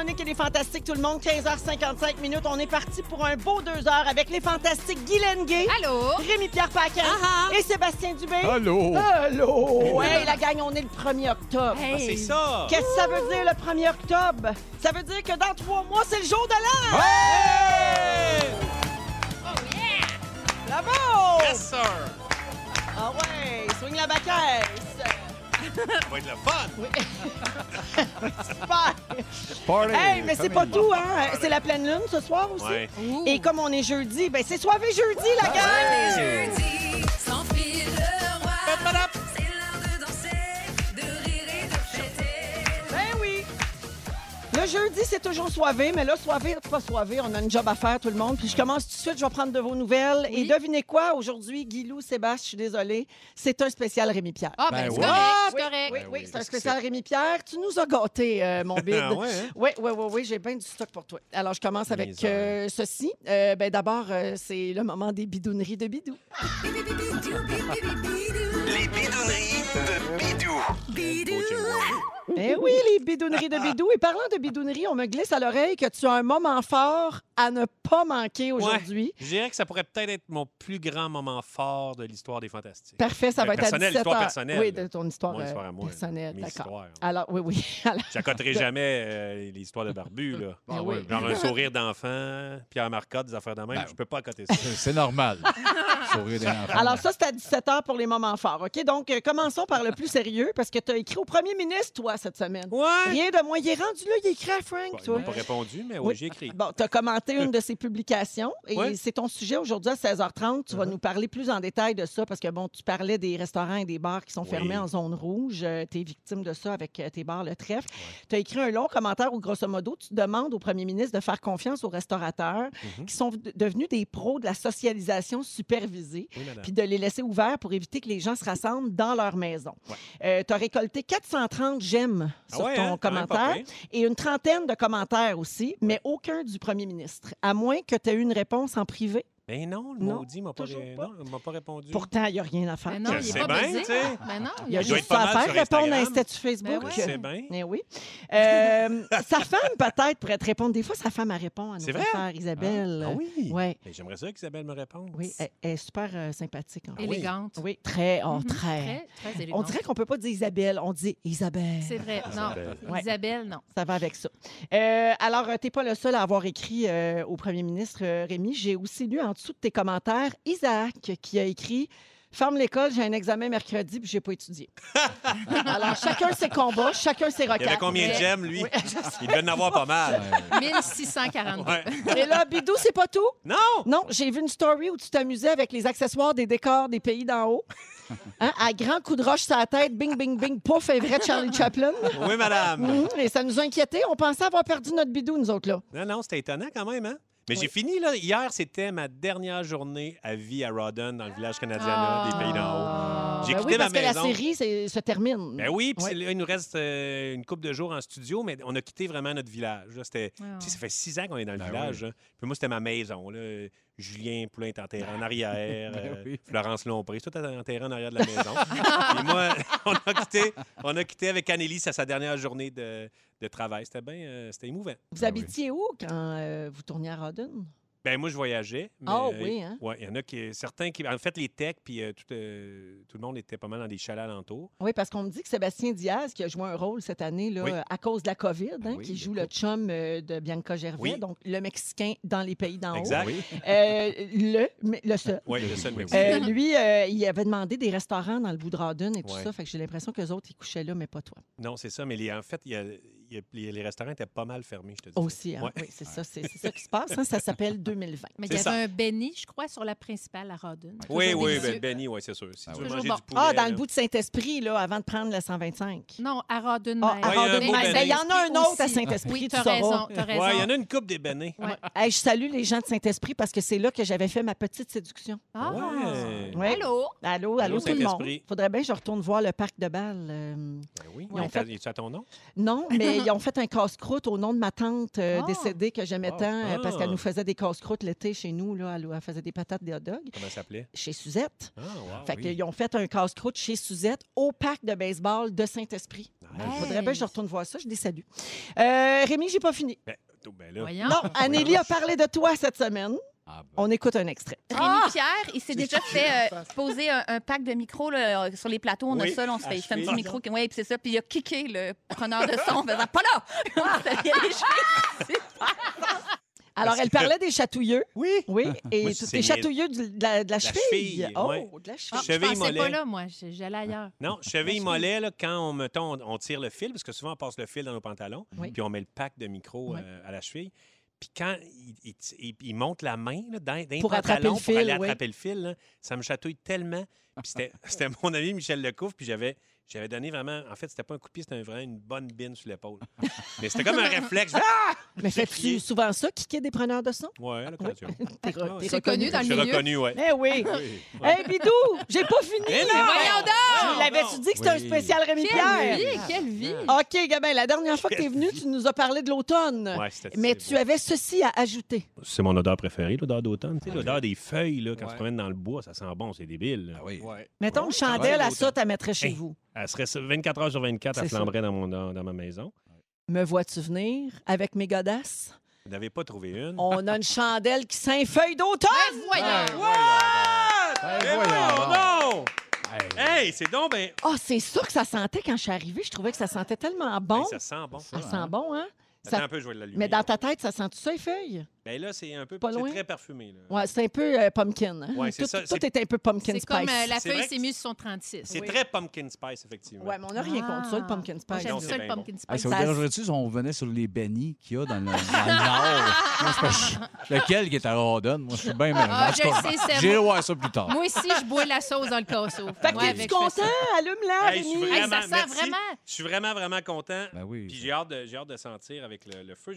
Véronique et les Fantastiques, tout le monde. 15h55 minutes. On est parti pour un beau deux heures avec les Fantastiques Guy Lenguet, Allô? Rémi-Pierre Paquin et Sébastien Dubé. Allô? Allô! Hey, la gang, on est le 1er octobre. Hey. Ah, c'est ça! Qu'est-ce que ça veut dire le 1er octobre? Ça veut dire que dans trois mois, c'est le jour de l'an! Hey! Bravo! Yes, sir! Ah ouais, swing la bacaisse. Ça va être le fun! Super! Party! Hey, mais c'est pas tout, hein? C'est la pleine lune ce soir aussi. Ouais. Et comme on est jeudi, ben c'est soirée jeudi, la gang! Jeudi, Le jeudi, c'est toujours soivé, mais là, soivé, pas soivé, on a une job à faire, tout le monde. Puis je commence tout de suite, je vais prendre de vos nouvelles. Et devinez quoi? Aujourd'hui, Guilou, Sébastien, je suis désolée, c'est un spécial Rémi-Pierre. Ah, ben, Ben c'est oui. correct, Ah, oui, correct. Oui, Ben oui, oui, c'est un spécial Rémi-Pierre. Tu nous as gâtés, euh, mon bide. Ah ouais, hein? Oui, oui, oui, oui, j'ai bien du stock pour toi. Alors, je commence avec euh, ceci. Euh, ben, D'abord, euh, c'est le moment des bidouneries de Bidou. Les bidonneries de Bidou. Bidou. Eh oui, les bidouneries de Bidou. Et parlant de bidouneries, on me glisse à l'oreille que tu as un moment fort à ne pas manquer aujourd'hui. Je dirais que ça pourrait peut-être être mon plus grand moment fort de l'histoire des Fantastiques. Parfait, ça Euh, va être à personnel, 17 histoire heures. personnelle. Oui, de ton histoire, Mon euh, histoire à moi, personnelle. D'accord. Alors, oui, oui. Alors, J'accoterai jamais euh, l'histoire de Barbu, là. Ah oui. Genre un sourire d'enfant, Pierre Marcotte, des affaires de même. Ben, je peux pas accoter ça. C'est normal. Sourire des enfants. Alors ça, c'est à 17 h pour les moments forts. OK? Donc, euh, commençons par le plus sérieux parce que tu as écrit au premier ministre, toi, cette semaine. Ouais! Rien de moins. Il est rendu là, il a écrit à Frank, Bon, pas répondu, mais oui, Oui. j'ai écrit. Bon, tu as commenté une de ses publications et c'est ton sujet aujourd'hui à 16h30. Tu vas Uh-huh. nous parler plus en détail de ça parce que, bon, tu parlais des restaurants et des bars qui sont Oui. fermés en zone rouge. tu es victime de ça avec euh, tes bars Le Trèfle. Tu as écrit un long commentaire où, grosso modo, tu demandes au premier ministre de faire confiance aux restaurateurs Mhm. qui sont devenus des pros de la socialisation supervisée puis de les laisser ouverts pour éviter que les gens se rassemblent dans leur maison. Ouais. tu as récolté 430 j'aime Ah sur ouais, ton hein? Commentaire et une trentaine de commentaires aussi, mais aucun du premier ministre, à moins que tu aies eu une réponse en privé. Mais non, le Non, maudit m'a pas, ré- pas. non, pas répondu. Pourtant, il n'y a rien à faire. Ben non, Je il sais est pas bien, tu sais. Ben Il y a juste pas à mal faire, répondre à un statut Facebook. Ben ouais. C'est bien. Eh oui. Euh, sa femme, peut-être, pourrait te répondre. Des fois, sa femme, elle répond à nos C'est vrai? affaires, Isabelle. Ah oui? Ouais. Mais J'aimerais ça qu'Isabelle me réponde. Oui, elle, elle est super euh, sympathique. en. Élégante. Oui, très, oh, Mhm. très. Très, très On élégante. dirait qu'on peut pas dire Isabelle, on dit Isabelle. C'est vrai. Non. Isabelle. Ouais. Isabelle, non. Ça va avec ça. Euh, alors, tu n'es pas le seul à avoir écrit au premier ministre, Rémi. J'ai aussi lu en dessous de tes commentaires Isaac qui a écrit Ferme l'école, j'ai un examen mercredi puis j'ai pas étudié. Alors, chacun ses combats, chacun ses Il y avait requêtes. combien de gemmes, lui? Oui. Il devait en avoir pas mal. 1642. Ouais. Et là, Bidou, c'est pas tout? Non! Non, j'ai vu une story où tu t'amusais avec les accessoires des décors des pays d'en haut. Hein, à grand coup de roche sur la tête, bing, bing, bing, pouf, un vrai Charlie Chaplin. Oui, madame. Mhm, Et ça nous a inquiétés. On pensait avoir perdu notre bidou, nous autres, là. Non, non, c'était étonnant quand même, hein? Mais Oui. j'ai fini, là. Hier, c'était ma dernière journée à vie à Rawdon, dans le village canadien des Pays d'en haut. J'ai Ben quitté oui, ma parce que maison. la série c'est- se termine. Ben oui, puis Ouais. c'est- là, il nous reste euh, une couple de jours en studio, mais on a quitté vraiment notre village. là. C'était, Ah. tu sais, ça fait six ans qu'on est dans le Ben village. là. Puis moi, c'était ma maison. Là. Julien Poulain est enterré en arrière. Ben euh, oui. Florence Lompré, tout est enterré en arrière de la maison. Et moi, on a, quitté, on a quitté avec Annelise à sa dernière journée de, de travail. C'était bien, euh, c'était émouvant. Vous habitiez où quand euh, vous tourniez à Rodden? Ben moi, je voyageais. mais, Ah euh, oui, hein? Ouais, il y en a qui, certains qui, en fait, les techs, puis euh, tout, euh, tout le monde était pas mal dans des chalets alentours. Oui, parce qu'on me dit que Sébastien Diaz, qui a joué un rôle cette année là, Oui. à cause de la COVID, hein, oui, qui joue le chum de Bianca Gervais, Oui. donc le Mexicain dans les pays d'en haut. Exact. Oui. Euh, le, le seul. Oui, le seul Oui, Mexicain. Lui, il avait demandé des restaurants dans le bout de et tout ça. Fait que j'ai l'impression que les autres, ils couchaient là, mais pas toi. Non, c'est ça. Mais les- en fait, il y a- les, les restaurants étaient pas mal fermés, je te dis. Aussi, hein? Ouais. oui, c'est ça, c'est ça qui se passe. hein. Ça s'appelle 2020. Mais il y avait ça. un Benny, je crois, sur la principale à Rodden. Oui, oui, ben, Benny, oui, c'est sûr. Si Ah tu oui. veux Toujours manger bon. du poulet. Ah, dans là. le bout de Saint-Esprit, là, avant de prendre le 125. Non, à Rodden. Ah, à Ouais, il y Ben, en a un autre à. Saint-Esprit, Oui, tu sauras. raison, raison. Ouais, il y en a une coupe des Benny. Ouais. Hey, je salue les gens de Saint-Esprit parce que c'est là que j'avais fait ma petite séduction. Ah. Ouais. Allô? Allô, allô, tout le monde. Faudrait bien que je retourne voir le parc de Bâle. euh, Ben oui. Ils ont Il fait- est à ton nom? Non, mais ils ont fait un casse-croûte au nom de ma tante euh, Ah. décédée que j'aimais Wow. tant euh, parce Ah. qu'elle nous faisait des casse-croûtes l'été chez nous. Là, elle, elle faisait des patates, des hot dogs. Comment ça s'appelait? Chez Suzette. Ah, wow. fait oui. qu'ils ont fait un casse-croûte chez Suzette au parc de baseball de Saint-Esprit. Nice. Faudrait bien que je retourne voir ça. Je les salue. Euh, Rémi, j'ai pas fini. Ben, ben là. Non, Anélie a parlé de toi cette semaine. Ah, ben. On écoute un extrait. Rémi Pierre, il s'est déjà fait euh, poser un, un pack de micros là, sur les plateaux. On Oui, a ça, là, on se fait, il fait un petit micro. Oui, puis c'est ça. Puis il a kické le preneur de son en faisant Pas là! Alors, elle parlait des chatouilleux. Oui. Oui, et Moi, tous c'est les mes- chatouilleux de la, de la cheville. cheville, Oh, ouais. de la Ah, cheville. je Cheville pensais mollet. pas là, moi. J'allais ailleurs. Non, cheville mollet, là, quand on, mettons, on, on tire le fil, parce que souvent on passe le fil dans nos pantalons, Oui. puis on met le pack de micro Oui. euh, à la cheville. Puis quand il, il, il- il monte la main là, dans, dans Pour attraper le fil, pour aller oui. attraper le fil, là, ça me chatouille tellement. Puis c'était- c'était mon ami Michel Lecouf, puis j'avais j'avais donné vraiment... En fait, c'était pas un coup de pied, c'était vraiment une bonne bine sur l'épaule. Mais c'était comme un réflexe. Ah! Mais fais-tu souvent ça, kicker des preneurs de son? Ouais, à l'occasion. T'es re- t'es C'est reconnu dans Je le suis milieu. reconnu, ouais. Eh oui! Hey, Bidou, j'ai pas fini! Mais non! Voyons Je l'avais-tu dit que c'était un Oui. spécial Rémi Quelle Pierre? vie, quelle vie. OK, Gabin, la dernière fois que tu es venu, tu nous as parlé de l'automne. Ouais, c'était- Mais tu avais ceci à ajouter. C'est mon odeur préférée, l'odeur d'automne. Tu sais, l'odeur des feuilles, là, quand tu Ouais. te promènes dans le bois, ça sent bon, c'est débile. là. Ah oui. Mettons une chandelle à ça, tu la mettrais chez vous. Elle serait 24 heures sur 24, elle ça. flamberait dans, mon, dans, dans ma maison. Me vois-tu venir avec mes godasses? Vous n'avez pas trouvé une? On a une chandelle qui sent feuille d'automne! Ben, voyons. Ben, Eh voyons voyons donc! Hey. Hey, c'est donc ben... Ah, c'est ça que ça sentait quand je suis arrivée. Je trouvais que ça sentait tellement bon. Hey, ça sent bon. Ça sent bon, hein? Ça- un peu, je vais. Mais dans ta tête, ça sent-tu ça, les feuilles? Ben là, c'est un peu... Pas C'est loin? très parfumé, là. Ouais, c'est un peu euh, pumpkin. Ouais, c'est tout, ça, Tout c'est- est un peu pumpkin C'est spice. comme euh, la C'est feuille s'est mise sur son 36. C'est Oui. très pumpkin spice, effectivement. Ouais, mais on n'a rien contre ça, le pumpkin Moi, spice. J'aime ça, c'est le bien pumpkin Hey, spice. ça vous dérangerait-tu si on venait sur les bennies qu'il y a dans le, dans le Nord? C'est Lequel qui est à Rodon? Moi, je suis bien. Ah, je le sais, c'est J'irai moi. voir ça plus tard. Moi aussi, je bois la sauce dans le casseau. Fait que fais ça. content? Allume-la, ça sent vraiment. Je suis vraiment, vraiment content. Ben oui. Puis j'ai hâte, de, sentir avec le feu.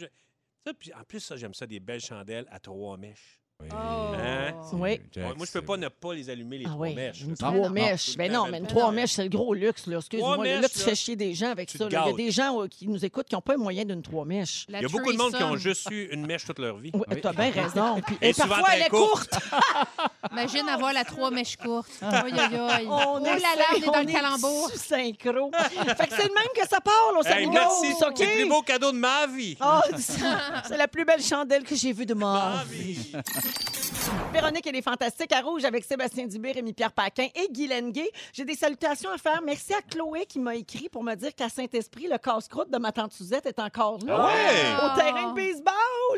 En plus, ça, j'aime ça, des belles chandelles à trois mèches. Oh. Hein? Oui. Jack, Ouais, moi, je peux c'est pas ne pas les allumer, les Ah trois oui, mèches. une Ça, trois non. mèches. Ben le non, mais une trois mèches, c'est le gros luxe. Là. Excuse-moi. Trois Là, là, mèches, tu là, fais chier des gens avec tu ça. là. Il y a gâtes. des gens euh, qui nous écoutent qui n'ont pas le moyen d'une trois mèches. La Il y a beaucoup de monde qui ont juste eu une mèche toute leur vie. Oui, Oui. tu as bien raison. Puis- Et et souvent parfois, très elle est courte. courte. Imagine avoir la trois mèches courtes. Aïe, aïe, aïe. On oh là là, on est dans le calembour. sous synchro. fait que c'est le même que ça parle au Hey, Samuel. merci. OK? C'est le plus beau cadeau de ma vie. Ah, c'est la plus belle chandelle que j'ai vue de ma Ma vie. Véronique, elle est fantastique à Rouge avec Sébastien Dubé, Rémi-Pierre Paquin et Guy Lenguet. J'ai des salutations à faire. Merci à Chloé qui m'a écrit pour me dire qu'à Saint-Esprit, le casse-croûte de ma tante Suzette est encore là. Ah ouais? Au terrain de baseball.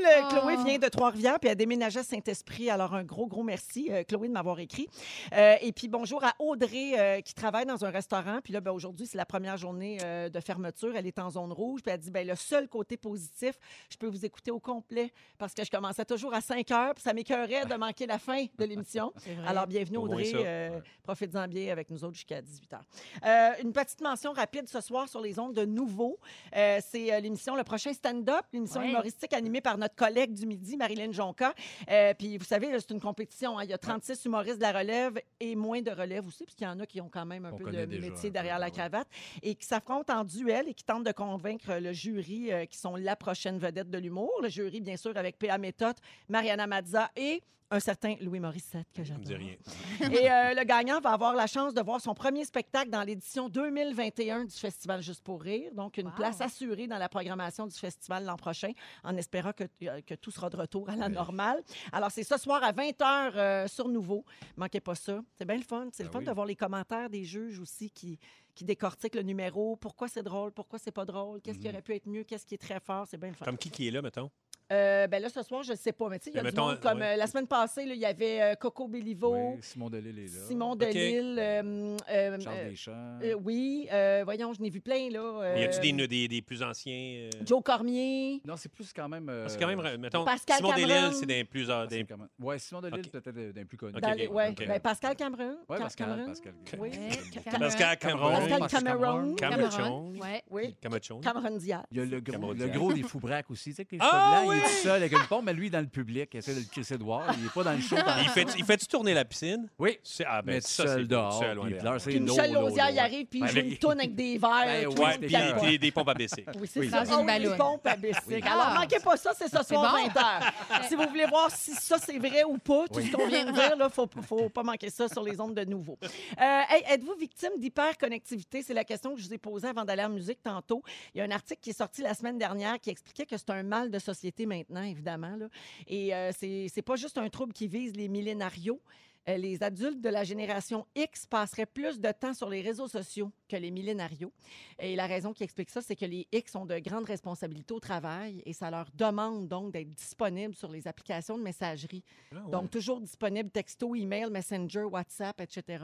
Ah. Chloé vient de Trois-Rivières puis a déménagé à Saint-Esprit. Alors, un gros, gros merci, euh, Chloé, de m'avoir écrit. Euh, et puis, bonjour à Audrey euh, qui travaille dans un restaurant. Puis là, ben, aujourd'hui, c'est la première journée euh, de fermeture. Elle est en zone rouge. Puis elle dit, ben, le seul côté positif, je peux vous écouter au complet parce que je commençais toujours à 5 heures. Puis ça m'écœurait de manquer la fin de l'émission. Alors, bienvenue, Audrey. Euh, Profitez-en bien avec nous autres jusqu'à 18 h. Euh, une petite mention rapide ce soir sur les ondes de Nouveau. Euh, c'est euh, l'émission Le Prochain Stand-Up, l'émission Ouais. humoristique animée par notre collègue du midi, Marilyn Jonca. Euh, puis, vous savez, c'est une compétition. hein. Il y a 36 humoristes de la relève et moins de relève aussi, puisqu'il y en a qui ont quand même un On peu de déjà métier derrière la cravate et qui s'affrontent en duel et qui tentent de convaincre le jury euh, qui sont la prochaine vedette de l'humour. Le jury, bien sûr, avec P.A. Méthode, Mariana Mazza et un certain Louis Morissette, que Ça me dit j'adore. rien. Et euh, le gagnant va avoir la chance de voir son premier spectacle dans l'édition 2021 du Festival Juste pour rire. Donc, une Wow. place assurée dans la programmation du festival l'an prochain, en espérant que, euh, que tout sera de retour à la normale. Alors, c'est ce soir à 20h sur Nouveau. Manquez pas ça. C'est bien le fun. C'est le Ben fun oui. de voir les commentaires des juges aussi qui, qui décortiquent le numéro. Pourquoi c'est drôle? Pourquoi c'est pas drôle? Qu'est-ce qui Mhm. aurait pu être mieux? Qu'est-ce qui est très fort? C'est bien le fun. Comme qui qui est là, mettons? Euh, ben là, ce soir, je ne sais pas. Mais tu sais, il y a Mais du mettons, monde comme ouais. euh, la semaine passée, là, il y avait euh, Coco Béliveau, Oui, Simon Delille est là. Simon Delille. euh, euh, Charles Deschamps. euh, oui, euh, voyons, je n'ai vu plein, là. Mais y a-tu des, des, des plus anciens? euh, Joe Cormier. Non, c'est plus quand même. euh, que quand même, mettons, Pascal Simon Cameron. Delille, c'est des plus... ah, des- c'est même- Ouais, Simon Delille, Ok. peut-être d'un plus connu. Ok, dans ok, les- ouais, ben, Pascal Cameron. Ouais, Ca- Pascal, Cameron. Pascal. Oui. Pascal Cameron. Pascal Cameron. Cameron. Cameron. Oui. Cameron Diaz. Il y a le gros, Cameron le Diaz. gros des foubraques aussi. Tu sais, que les Ah, cheveux blancs, il est tout seul avec une pompe, mais lui, il dans le public, il essaie de le crisser de voir. Il n'est pas dans le show. Il fait, il fait-tu tourner la piscine? Oui, C'est- Ah, ben, mais ça, seul dehors. seul, puis il pleure, c'est Puis lourd, Michel lourd, Lausière, il lourd. arrive, puis il Ben, joue avec- une tourne avec des verres. Ben, tout, ouais, Ouais, puis des, des, pompes à baisser. Oui, c'est Oui. ça. Dans une balloune. les pompes à bicycle. Alors, Ah. manquez pas ça, c'est ce soir bon. 20h. si vous voulez voir si ça, c'est vrai ou pas, tout ce qu'on vient de dire, il ne faut, faut pas manquer ça sur les ondes de nouveau. Euh, hey, Êtes-vous victime d'hyperconnectivité? C'est la question que je vous ai posée avant d'aller en musique tantôt. Il y a un article qui est sorti la semaine dernière qui expliquait que c'est un mal de société maintenant, évidemment. là. Et euh, c'est pas juste un trouble qui vise les millénarios. Euh, les adultes de la génération X passeraient plus de temps sur les réseaux sociaux que les millénarios. Et la raison qui explique ça, c'est que les X ont de grandes responsabilités au travail et ça leur demande donc d'être disponibles sur les applications de messagerie. Ah, ouais. Donc, toujours disponible texto, email, messenger, WhatsApp, etc.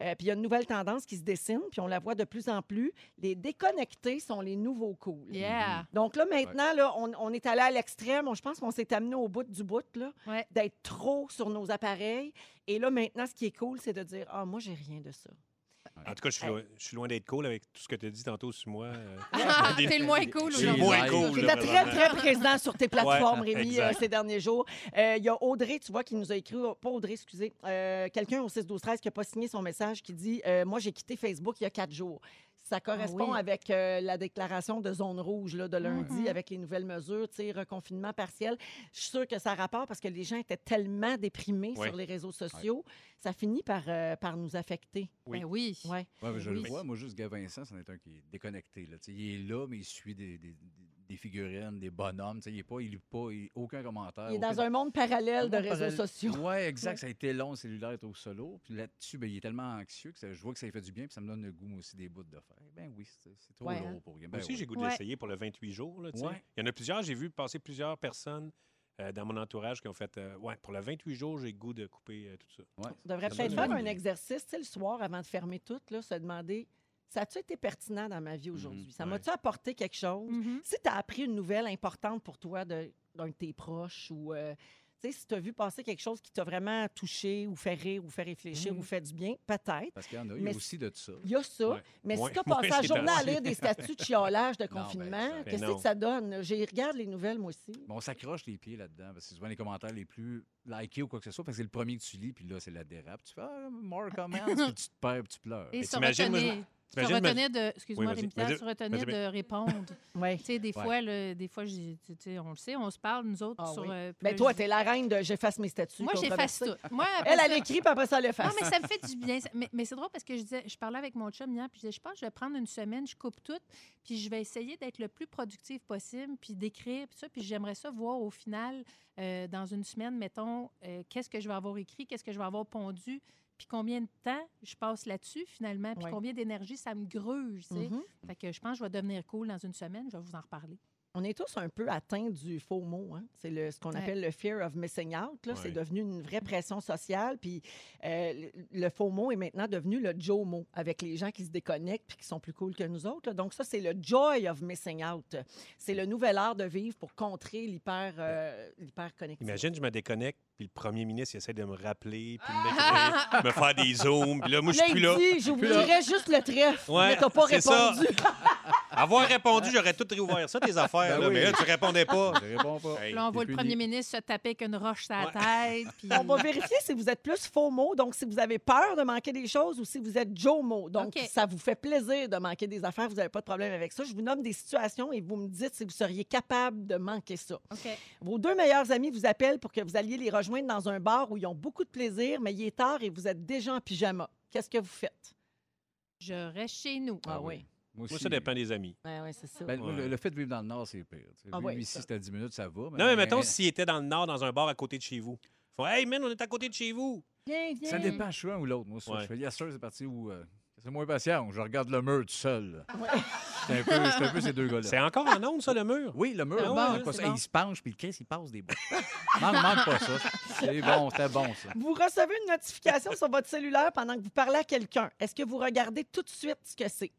Euh, puis, il y a une nouvelle tendance qui se dessine, puis on la voit de plus en plus. Les déconnectés sont les nouveaux cool. Yeah. Donc là, maintenant, là, on, on est allé à l'extrême. Je pense qu'on s'est amené au bout du bout, là, Ouais. d'être trop sur nos appareils. Et là, maintenant, ce qui est cool, c'est de dire Ah, moi, j'ai rien de ça. En tout cas, je suis loin, d'être cool avec tout ce que tu as dit tantôt sur moi. euh. Ah, T'es le moins cool Je suis le aujourd'hui. moins cool. Tu très, très présent sur tes plateformes, Ouais, Rémi, euh, ces derniers jours. Euh, Il y a Audrey, tu vois, qui nous a écrit, oh, pas Audrey, excusez, euh, quelqu'un au 6 12 13 qui n'a pas signé son message qui dit euh, Moi, j'ai quitté Facebook il y a quatre jours. Ça correspond oui. avec euh, la déclaration de zone rouge là, de lundi, Mhm. avec les nouvelles mesures, tu sais, reconfinement partiel. Je suis sûre que ça rapporte parce que les gens étaient tellement déprimés sur les réseaux sociaux. Ça finit par, euh, par nous affecter. Oui. Ben oui. Ouais. Ouais, mais je Oui. le vois. Moi, juste Gavin Vincent, c'en est un qui est déconnecté. Là. Il est là, mais il suit des, des, des figurines, des bonhommes. Tu sais, Il est pas, il lit pas, il- aucun commentaire. Il est aucun- dans un monde parallèle de réseaux parallèle- sociaux. Oui, exact. Ça a été long, le cellulaire est au solo. Puis là-dessus, ben, il est tellement anxieux que ça- je vois que ça lui fait du bien. Puis ça me donne le goût, moi aussi, des bouts de faire. Ben oui, c'est trop Ouais, lourd hein. pour rien. Moi Ben aussi, oui. j'ai goût de l'essayer pour le 28 jours. là. Ouais. Il y en a plusieurs. J'ai vu passer plusieurs personnes euh, dans mon entourage qui ont fait euh, Ouais, pour le 28 jours, j'ai goût de couper euh, tout ça. On devrait peut-être faire un exercice, tu sais, le soir, avant de fermer tout, là, se demander ça a-tu été pertinent dans ma vie aujourd'hui? Ça ouais. m'a-tu apporté quelque chose? Mhm. Si tu as appris une nouvelle importante pour toi d'un de tes proches ou. euh, tu sais, si tu as vu passer quelque chose qui t'a vraiment touché ou fait rire ou fait réfléchir ou fait du bien, peut-être. Parce qu'il y en a, il y Mais a aussi de ça. Il y a ça. Ouais. Mais Moins- si tu as passé la journée à lire des statuts de chiolage de ben, confinement, qu'est-ce Ben que ça donne? J'ai regarde les nouvelles, moi aussi. Bon, on s'accroche les pieds là-dedans, parce que c'est souvent les commentaires les plus likés ou quoi que ce soit, parce que c'est le premier que tu lis, puis là, c'est la dérape. Tu fais ah, more comments, puis tu te perds, puis tu pleures. Et Mais se retenait, retenait de. Excuse-moi, Oui, se retenait de répondre. Oui. Tu sais, des Ouais. fois, le- des fois, j'ai- tu sais, on le sait, on se parle, nous autres, Ah sur. oui. euh, Ben toi, je- tu es la reine de j'efface mes statuts. Moi, j'efface tout. Moi, Elle, ça- elle écrit, puis après ça, elle efface. Non, mais ça me fait du bien. Ça- Mais, mais c'est drôle parce que je disais, je parlais avec mon chum hier, puis je disais, je pense que je vais prendre une semaine, je coupe tout, puis je vais essayer d'être le plus productif possible, puis d'écrire, puis ça, puis j'aimerais ça voir au final, euh, dans une semaine, mettons, euh, qu'est-ce que je vais avoir écrit, qu'est-ce que je vais avoir pondu, puis combien de temps je passe là-dessus finalement, puis Ouais. combien d'énergie ça me gruge. Mhm. Fait que je pense que je vais devenir cool dans une semaine, je vais vous en reparler. On est tous un peu atteints du faux mot. Hein? C'est le, ce qu'on Ouais. appelle le fear of missing out. là. C'est devenu une vraie pression sociale. Puis euh, le, faux mot est maintenant devenu le Joe mot avec les gens qui se déconnectent puis qui sont plus cool que nous autres. là. Donc ça, c'est le joy of missing out. C'est le nouvel art de vivre pour contrer l'hyper euh, l'hyperconnexion. Imagine, je me déconnecte, puis le premier ministre il essaie de me rappeler, puis me faire des zooms, puis là, moi, je suis plus là. j'oublierais juste le trèfle, Ouais, mais t'as pas ça. Avoir répondu, j'aurais tout réouvert ça, tes affaires, Ben là, oui. mais là, tu répondais pas. Je réponds pas. Hey, Là, on voit le premier ministre se taper avec une roche sur la Ouais. tête. puis- On va vérifier si vous êtes plus faux mots, donc si vous avez peur de manquer des choses ou si vous êtes Joe mot. Donc, ça vous fait plaisir de manquer des affaires, vous n'avez pas de problème avec ça. Je vous nomme des situations et vous me dites si vous seriez capable de manquer ça. Vos deux meilleurs amis vous appellent pour que vous alliez les rejoindre dans un bar où ils ont beaucoup de plaisir, mais il est tard et vous êtes déjà en pyjama. Qu'est-ce que vous faites? Je reste chez nous. Ah oui. Moi, ça dépend des amis. Ouais, c'est ça. Ben, le, fait de vivre dans le Nord, c'est pire. tu sais. Ah Vivre ouais, ici, ça. c'est à 10 minutes, ça va. Non, mais mettons, s'il était dans le Nord, dans un bar à côté de chez vous. Font Hey, man, on est à côté de chez vous. Viens, viens. Ça dépend, je suis un ou l'autre. Moi, ça, Ouais. je fais yes, sir, c'est parti où. euh, c'est moins patient. Je regarde le mur tout seul. C'est un, peu- c'est un peu ces deux gars-là. C'est encore en onde, ça, le mur? Oui, le mur. Ah ouais, manque pas c'est ça. bon. Il se penche, puis le Chris, il passe des bouts. manque, manque pas ça. C'est bon, c'était bon, ça. Vous recevez une notification sur votre cellulaire pendant que vous parlez à quelqu'un. Est-ce que vous regardez tout de suite ce que c'est?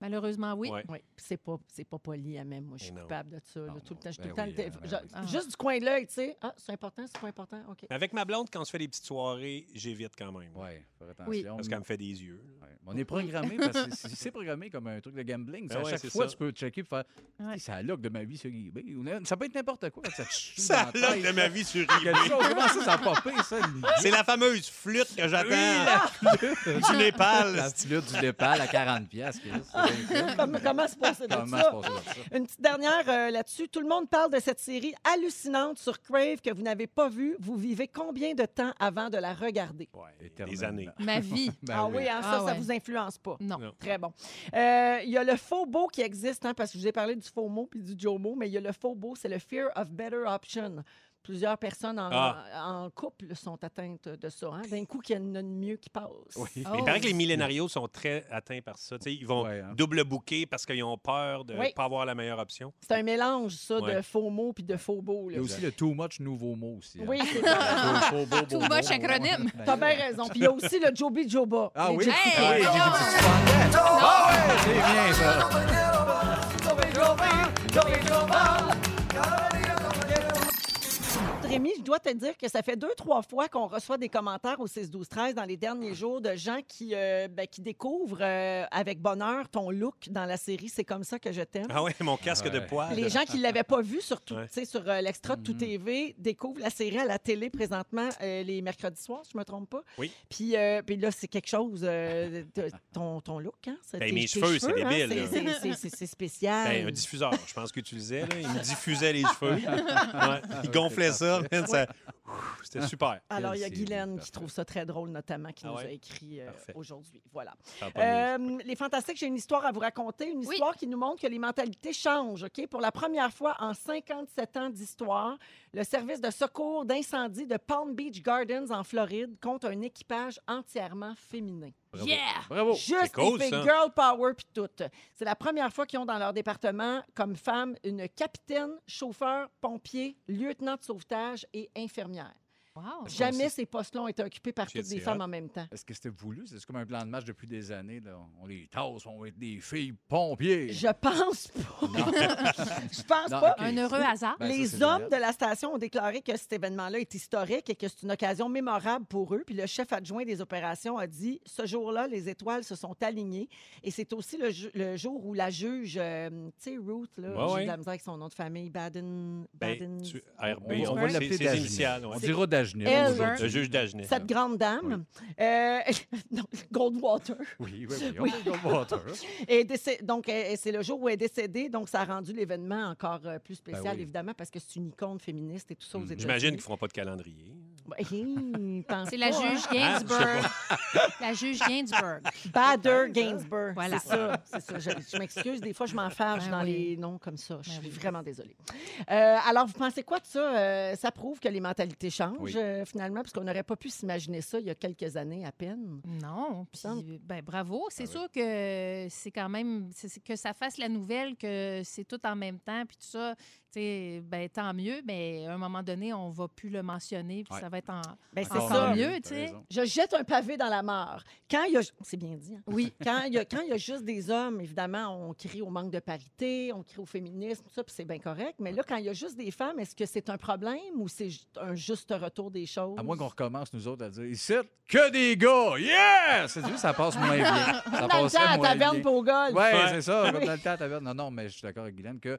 Malheureusement, oui. Ouais. Oui, c'est pas, c'est pas poli à même. Moi, je suis coupable de ça. là, Non, tout le temps, je suis ben tout le temps oui, euh, ben je- oui. Ah. Juste du coin de l'œil, tu sais. Ah, c'est important, c'est pas important. OK. Avec ma blonde, quand on se fait des petites soirées, j'évite quand même. Oui, faire attention. Oui. Parce qu'elle me fait des yeux. Ouais. On est programmé parce que c'est- c'est programmé comme un truc de gambling. Ben à ouais, chaque c'est fois, ça. tu peux checker et faire Ouais. Ça look de ma vie sur eBay. Ça peut être n'importe quoi. Ça, Ça tête. de ma vie sur eBay. Comment ça, ça a popé, ça? une- C'est la fameuse flûte que j'attends du Népal. La flûte du Népal à 40 piastres. Ça. Comment, comment se passer de Comment ça? se passer de ça? Une petite dernière euh, là-dessus. Tout le monde parle de cette série hallucinante sur Crave que vous n'avez pas vue. Vous vivez combien de temps avant de la regarder? Ouais, des années. Ma vie. Ben ah oui, hein, ça, Ah ça ouais. vous influence pas. Non. Non. Très bon. Euh, Il y a le faux beau qui existe, hein, parce que je vous ai parlé du faux mot puis du jomo, mais il y a le faux beau, c'est le fear of better option. Plusieurs personnes en, Ah. en couple sont atteintes de ça. hein. D'un coup, qu'il y en a une mieux qui passe. Oui. Mais Oh. il paraît que les millénarios sont très atteints par ça. Ils vont Ouais, hein. double booker parce qu'ils ont peur de ne Oui. pas avoir la meilleure option. C'est un mélange, ça, de faux mots puis de faux beaux. Il y a aussi le too much nouveau mot aussi. hein. Oui, c'est beau, Too much acronyme. T'as bien raison. Puis il y a aussi le Joby Joba. Ah oui? Hey! Ah oui. Ah c'est bien ça. Rémi, je dois te dire que ça fait deux, trois fois qu'on reçoit des commentaires au 6-12-13 dans les derniers jours de gens qui, euh, ben, qui découvrent euh, avec bonheur ton look dans la série C'est comme ça que je t'aime. Ah ouais, mon casque de poil. Les gens qui ne l'avaient pas vu sur, tout- Ouais. tu sais, sur euh, l'extra de Tout Mhm. TV découvrent la série à la télé présentement euh, les mercredis soirs, si je ne me trompe pas. Oui. Puis, euh, puis là, c'est quelque chose, euh, de- ton, ton look, hein? C'est Ben, tes- mes tes cheveux, c'est hein, débile, c'est- spécial. Ben, un diffuseur, je pense que tu utilisais. Là. Il me diffusait les cheveux. Ouais. Il gonflait ça. Man, ça- Ouh, C'était super. Alors, il y a Quelle série, Guylaine qui parfait. trouve ça très drôle, notamment, qui Ah nous ouais? a écrit euh, Parfait. aujourd'hui. Voilà. Ça a pas de Euh, les Fantastiques, j'ai une histoire à vous raconter. Une Oui. histoire qui nous montre que les mentalités changent. OK? Pour la première fois en 57 ans d'histoire, le service de secours d'incendie de Palm Beach Gardens en Floride compte un équipage entièrement féminin. Bravo. Yeah! Bravo. Juste cool, des girl power puis tout. C'est la première fois qu'ils ont dans leur département comme femme une capitaine, chauffeur, pompier, lieutenant de sauvetage et infirmière. Wow. Jamais ces postes-là ont été occupés par toutes des femmes hot. en même temps. Est-ce que c'était voulu? C'est comme un plan de match depuis des années. Là. On les tasse, on va être des filles pompiers. Je pense pas. Je pense Non, pas. Un heureux hasard. Ben, ça, les hommes génial. de la station ont déclaré que cet événement-là est historique et que c'est une occasion mémorable pour eux. Puis le chef adjoint des opérations a dit ce jour-là, les étoiles se sont alignées. Et c'est aussi le, jour où la juge, euh, tu sais, Ruth, là, Ouais, j'ai ouais. de la misère avec son nom de famille, Baden. Ben, Baden tu- RB, On, on va l'appeler ouais. On dira Elle-. Le juge cette grande dame, euh, non, Goldwater, Oui, oui, oui. On va Water. est décé- donc euh, c'est le jour où elle est décédée. Donc ça a rendu l'événement encore euh, plus spécial, Ben oui. évidemment, parce que c'est une icône féministe et tout ça aux Mm. États-Unis. J'imagine qu'ils ne feront pas de calendrier. Ben, C'est la pas, hein? juge Ah, Gainsbourg. la juge Gainsbourg. Bader Gainsbourg. Voilà. C'est ça. Je, je m'excuse. Des fois, je m'enfarge Ben dans oui. les noms comme ça. Je Ben suis oui. vraiment désolée. Euh, alors, vous pensez quoi de ça? Euh, ça prouve que les mentalités changent, Oui. euh, finalement, parce qu'on n'aurait pas pu s'imaginer ça il y a quelques années à peine. Non, puis ben bravo. C'est Ah oui. sûr que c'est quand même que ça fasse la nouvelle que c'est tout en même temps puis tout ça. Sais, ben tant mieux. Mais à un moment donné, on va plus le mentionner puis Ouais. ça va être en. Ben, c'est ça. mieux, tu sais. Je jette un pavé dans la mare. Quand il y a... C'est bien dit. hein? Oui. Quand il, y a, quand il y a juste des hommes, évidemment, on crie au manque de parité, on crie au féminisme, tout ça, puis c'est bien correct. Mais là, quand il y a juste des femmes, est-ce que c'est un problème ou c'est un juste retour des choses? À moins qu'on recommence, nous autres, à dire ici, que des gars! Yeah! C'est juste, ça passe moins bien. Ça Dans le passerait temps, à moins taverne bien. pour golf. Oui, Ouais. c'est ça, comme dans le temps, à taverne. Non, non, mais je suis d'accord avec Guylaine que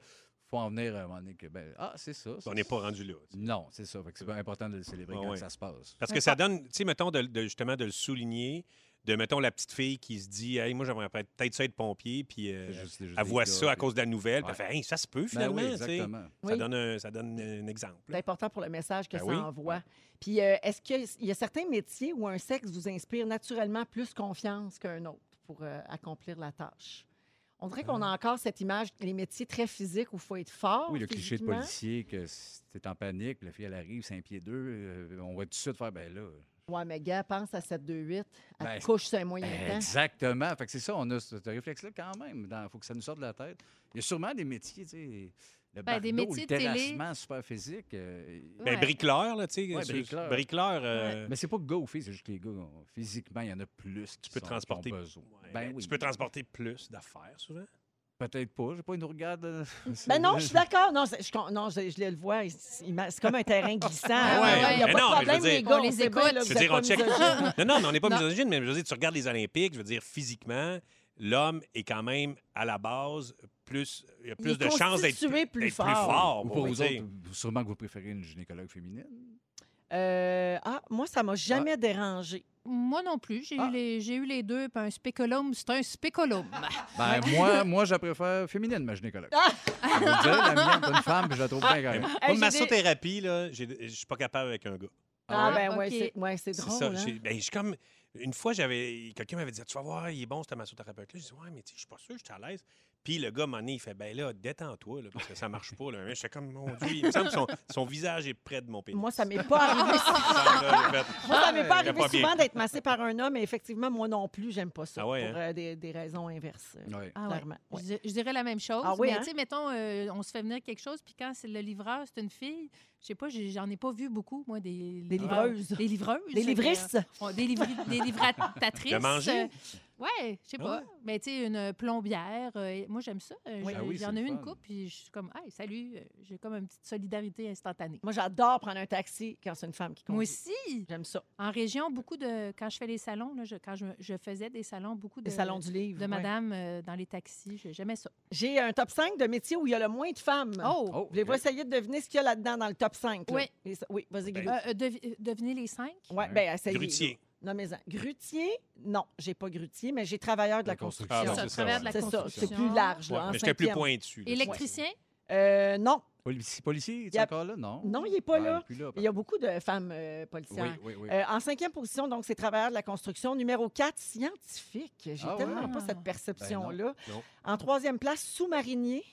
faut en venir à un moment donné que, ben, ah, c'est ça. On n'est pas rendu là. Non, c'est ça. Fait que c'est pas important de le célébrer quand ouais. ça se passe. Parce que ça donne, tu sais, mettons, de, de- justement, de le souligner, de, mettons, la petite fille qui se dit, hey, moi, j'aimerais peut-être ça être pompier, puis euh, juste- elle voit gars, ça à puis- cause de la nouvelle, puis Ouais. elle fait, hey, ça se peut, Ben finalement, oui, exactement. Ça, donne un, ça donne un exemple. C'est important pour le message que Ben ça oui. envoie. Puis, euh, est-ce qu'il y a certains métiers où un sexe vous inspire naturellement plus confiance qu'un autre pour euh, accomplir la tâche? On dirait qu'on a encore cette image, les métiers très physiques où il faut être fort. Oui, le cliché de policier, que t'es en panique, la fille, elle arrive, 5 pieds 2, on va tout de suite faire, ben là, Ouais, mais gars, pense à 7-2-8. Elle Ben, couche sur un moyen temps. Exactement. Fait que c'est ça, on a ce, ce réflexe-là quand même. Il faut que ça nous sorte de la tête. Il y a sûrement des métiers, tu sais. Le Ben, des métiers le de télé. terrassement super physique. euh, Ben, Ouais. bricoleur, là, tu sais. Ouais, bricoleur. bricoleur, euh, Mais c'est pas gars ou filles, c'est juste que les gars, physiquement, il y en a plus. Tu qui peux sont- qui ont transporter- besoin. ouais, Ben oui. Tu peux transporter plus d'affaires, souvent? Peut-être pas. J'ai pas une regarde. euh, Ben non, je suis d'accord. Non, c'est- je, non, je, je le vois. C'est comme un terrain glissant. Ah ouais, Il n'y a mais pas non, de je problème, dire- les gars. On les écoute. là, Je veux dire, on check. Non, non, mais on n'est pas misogyne, mais je veux dire, tu regardes les Olympiques, je veux dire, physiquement, l'homme est quand même, à la base, plus, il y a plus de chances d'être plus d'être fort. fort. Ou pour vous autres, sûrement que vous préférez une gynécologue féminine? Euh, ah, moi, ça m'a jamais dérangé. Moi non plus. J'ai Ah. eu, les- j'ai eu les deux. Puis un spéculum, c'est un spéculum. Ben, moi, moi, je préfère féminine, ma gynécologue. Je vais vous le dire, la mienne, c'est une femme, puis je la trouve bien correcte. Moi, Hey, massothérapie, là, je suis pas capable avec un gars. Ah, Ah, ben ouais, c'est ouais, c'est C'est drôle. ça. hein? ben, je suis comme. Une fois, j'avais. Quelqu'un m'avait dit Tu vas voir, il est bon, ce massothérapeute-là. Je dis Ouais, mais je suis pas sûr, je suis à l'aise. Puis le gars, donné, il fait Ben là, détends-toi, là, parce que ça marche pas. Là. J'étais comme Mon Dieu, il me semble que son, son visage est près de mon pénis. Moi, ça m'est pas arrivé. Moi, ça m'est pas Ah, arrivé pas souvent d'être massé par un homme, mais effectivement, moi non plus, j'aime pas ça. Ah ouais, pour hein? euh, des, des raisons inverses. euh, Ouais. Ah ouais. Je ouais. dis- Je, dirais la même chose. Ah oui, mais hein? tu sais, mettons, euh, on se fait venir quelque chose, puis quand c'est le livreur, c'est une fille, je sais pas, j'en ai pas vu beaucoup, moi, des livreuses. Des livreuses. Des euh, on- des, livri- des livratrices. De manger? Euh, ouais, je sais pas. Ah ouais? Mais tu sais, une plombière, euh, moi, j'aime ça. Euh, Oui. j'ai- Ah oui, J'en c'est ai le eu une fun. coupe, puis je suis comme, hey, salut, euh, j'ai comme une petite solidarité instantanée. Moi, j'adore prendre un taxi quand c'est une femme qui conduit. Moi aussi. J'aime ça. En région, beaucoup de. Quand je fais les salons, là, je- quand je, je faisais des salons, beaucoup de. Les salons du livre. de ouais. madame euh, dans les taxis. Je- J'aimais ça. J'ai un top 5 de métiers où il y a le moins de femmes. Oh! Oh, Voulez-vous ok. essayer de deviner ce qu'il y a là-dedans dans le top 5? là? Oui. Les- Oui, vas-y. Euh, euh, devi- euh, devinez les cinq? ouais, ben, essayez. Grutier. Non, mais Grutier, non, j'ai pas grutier, mais j'ai travailleur de la construction. Ah, c'est ça, plus large. Ouais, Là, en mais j'étais plus pointu. là. Électricien? Euh, non, Policier, policier, est Y a- encore là? Non. non, il n'est pas Ouais, là. il est là, Il y a beaucoup de femmes euh, policières. Oui, oui, oui. Euh, en cinquième position, donc, c'est travailleur de la construction. Numéro 4, scientifique. J'ai Ah tellement ouais? pas cette perception-là. Ben non. en troisième place, sous-marinier.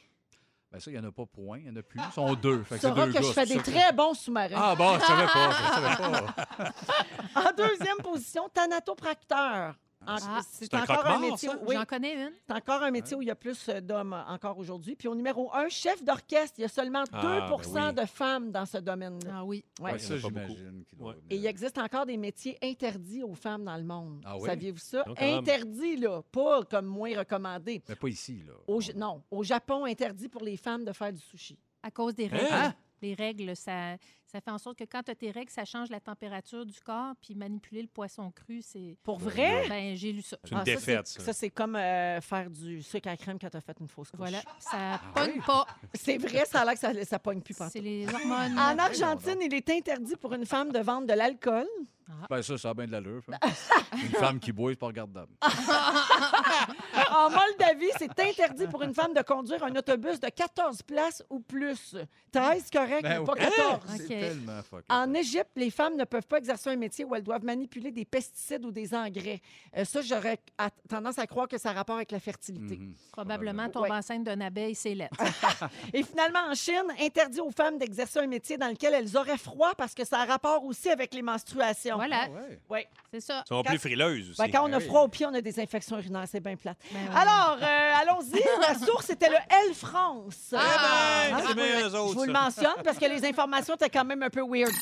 Ben ça, il n'y en a pas point, il y en a plus. Ils sont deux. Fait que c'est deux que je fais des très bons sous-marins. Ah bon, je savais pas, je savais pas. En deuxième position, thanatopracteur. En- Ah. c'est C'est un encore un croque-mort, métier. ça? Oui, J'en connais une. c'est encore un métier où il y a plus euh, d'hommes euh, encore aujourd'hui. Puis au numéro un, chef d'orchestre, il y a seulement 2 Ah, ben oui. de femmes dans ce domaine-là. Ah oui. Ouais. Ouais, il y en ça, a pas beaucoup. j'imagine. qu'il doit Ouais. venir. Et il existe encore des métiers interdits aux femmes dans le monde. Ah oui? Saviez-vous ça? Donc, quand même. Interdits, là, pas comme moins recommandé. Mais pas ici, là. Au, Ja- non, au Japon, interdit pour les femmes de faire du sushi. À cause des règles. Hein? Les règles, ça, ça fait en sorte que quand tu as tes règles, ça change la température du corps, puis manipuler le poisson cru, c'est. Pour vrai? Ben, j'ai lu ça. C'est une Ah, défaite, c'est- ça. Ça, c'est comme euh, faire du sucre à crème quand tu as fait une fausse couche. Voilà. Ça Ah pogne oui? pas. C'est vrai, ça a l'air que ça, ça pogne plus C'est partout. les hormones. En Argentine, il est interdit pour une femme de vendre de l'alcool. Ben ça, ça a bien de l'allure. Une femme qui boit, c'est pas regardable. En Moldavie, c'est interdit pour une femme de conduire un autobus de 14 places ou plus. 13, correct, Ben mais pas oui. 14. C'est Ok. Tellement fucké. En Égypte, les femmes ne peuvent pas exercer un métier où elles doivent manipuler des pesticides ou des engrais. Euh, ça, j'aurais tendance à croire que ça a rapport avec la fertilité. Mhm. Probablement tomber Ouais. enceinte d'une abeille, c'est lettre. Et finalement, en Chine, interdit aux femmes d'exercer un métier dans lequel elles auraient froid parce que ça a rapport aussi avec les menstruations. Voilà. Ah ouais. Oui. C'est ça. Ils sont Quand- plus frileuses aussi. Ben, quand on a oui. froid aux pieds, on a des infections urinaires. C'est bien plate. Ben. Alors, euh, allons-y. La source était le L France. Eh ben, Ah, c'est bien Je autres, vous le mentionne parce que les informations étaient quand même un peu weird.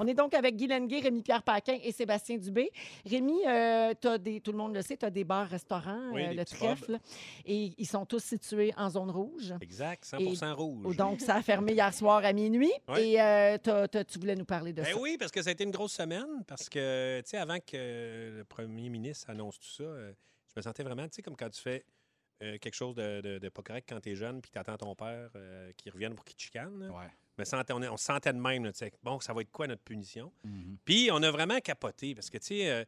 On est donc avec Guy Lenguet, Rémi-Pierre Paquin et Sébastien Dubé. Rémi, euh, t'as des, tout le monde le sait, tu as des bars-restaurants, Oui, euh, le trèfle, et ils sont tous situés en zone rouge. Exact, 100% rouge. Donc, ça a fermé hier soir à minuit. Et euh, t'as- t'as- tu voulais nous parler de Ben ça. oui, parce que ça a été une grosse semaine. Parce que, tu sais, avant que le premier ministre annonce tout ça, euh, je me sentais vraiment, tu sais, comme quand tu fais euh, quelque chose de, de- de pas correct quand tu es jeune, puis tu attends ton père euh, qui revienne pour qu'il te chicane. Ouais. Me sentais- on, on se sentait de même, là, bon, ça va être quoi notre punition? Mhm. Puis on a vraiment capoté parce que, tu sais, euh,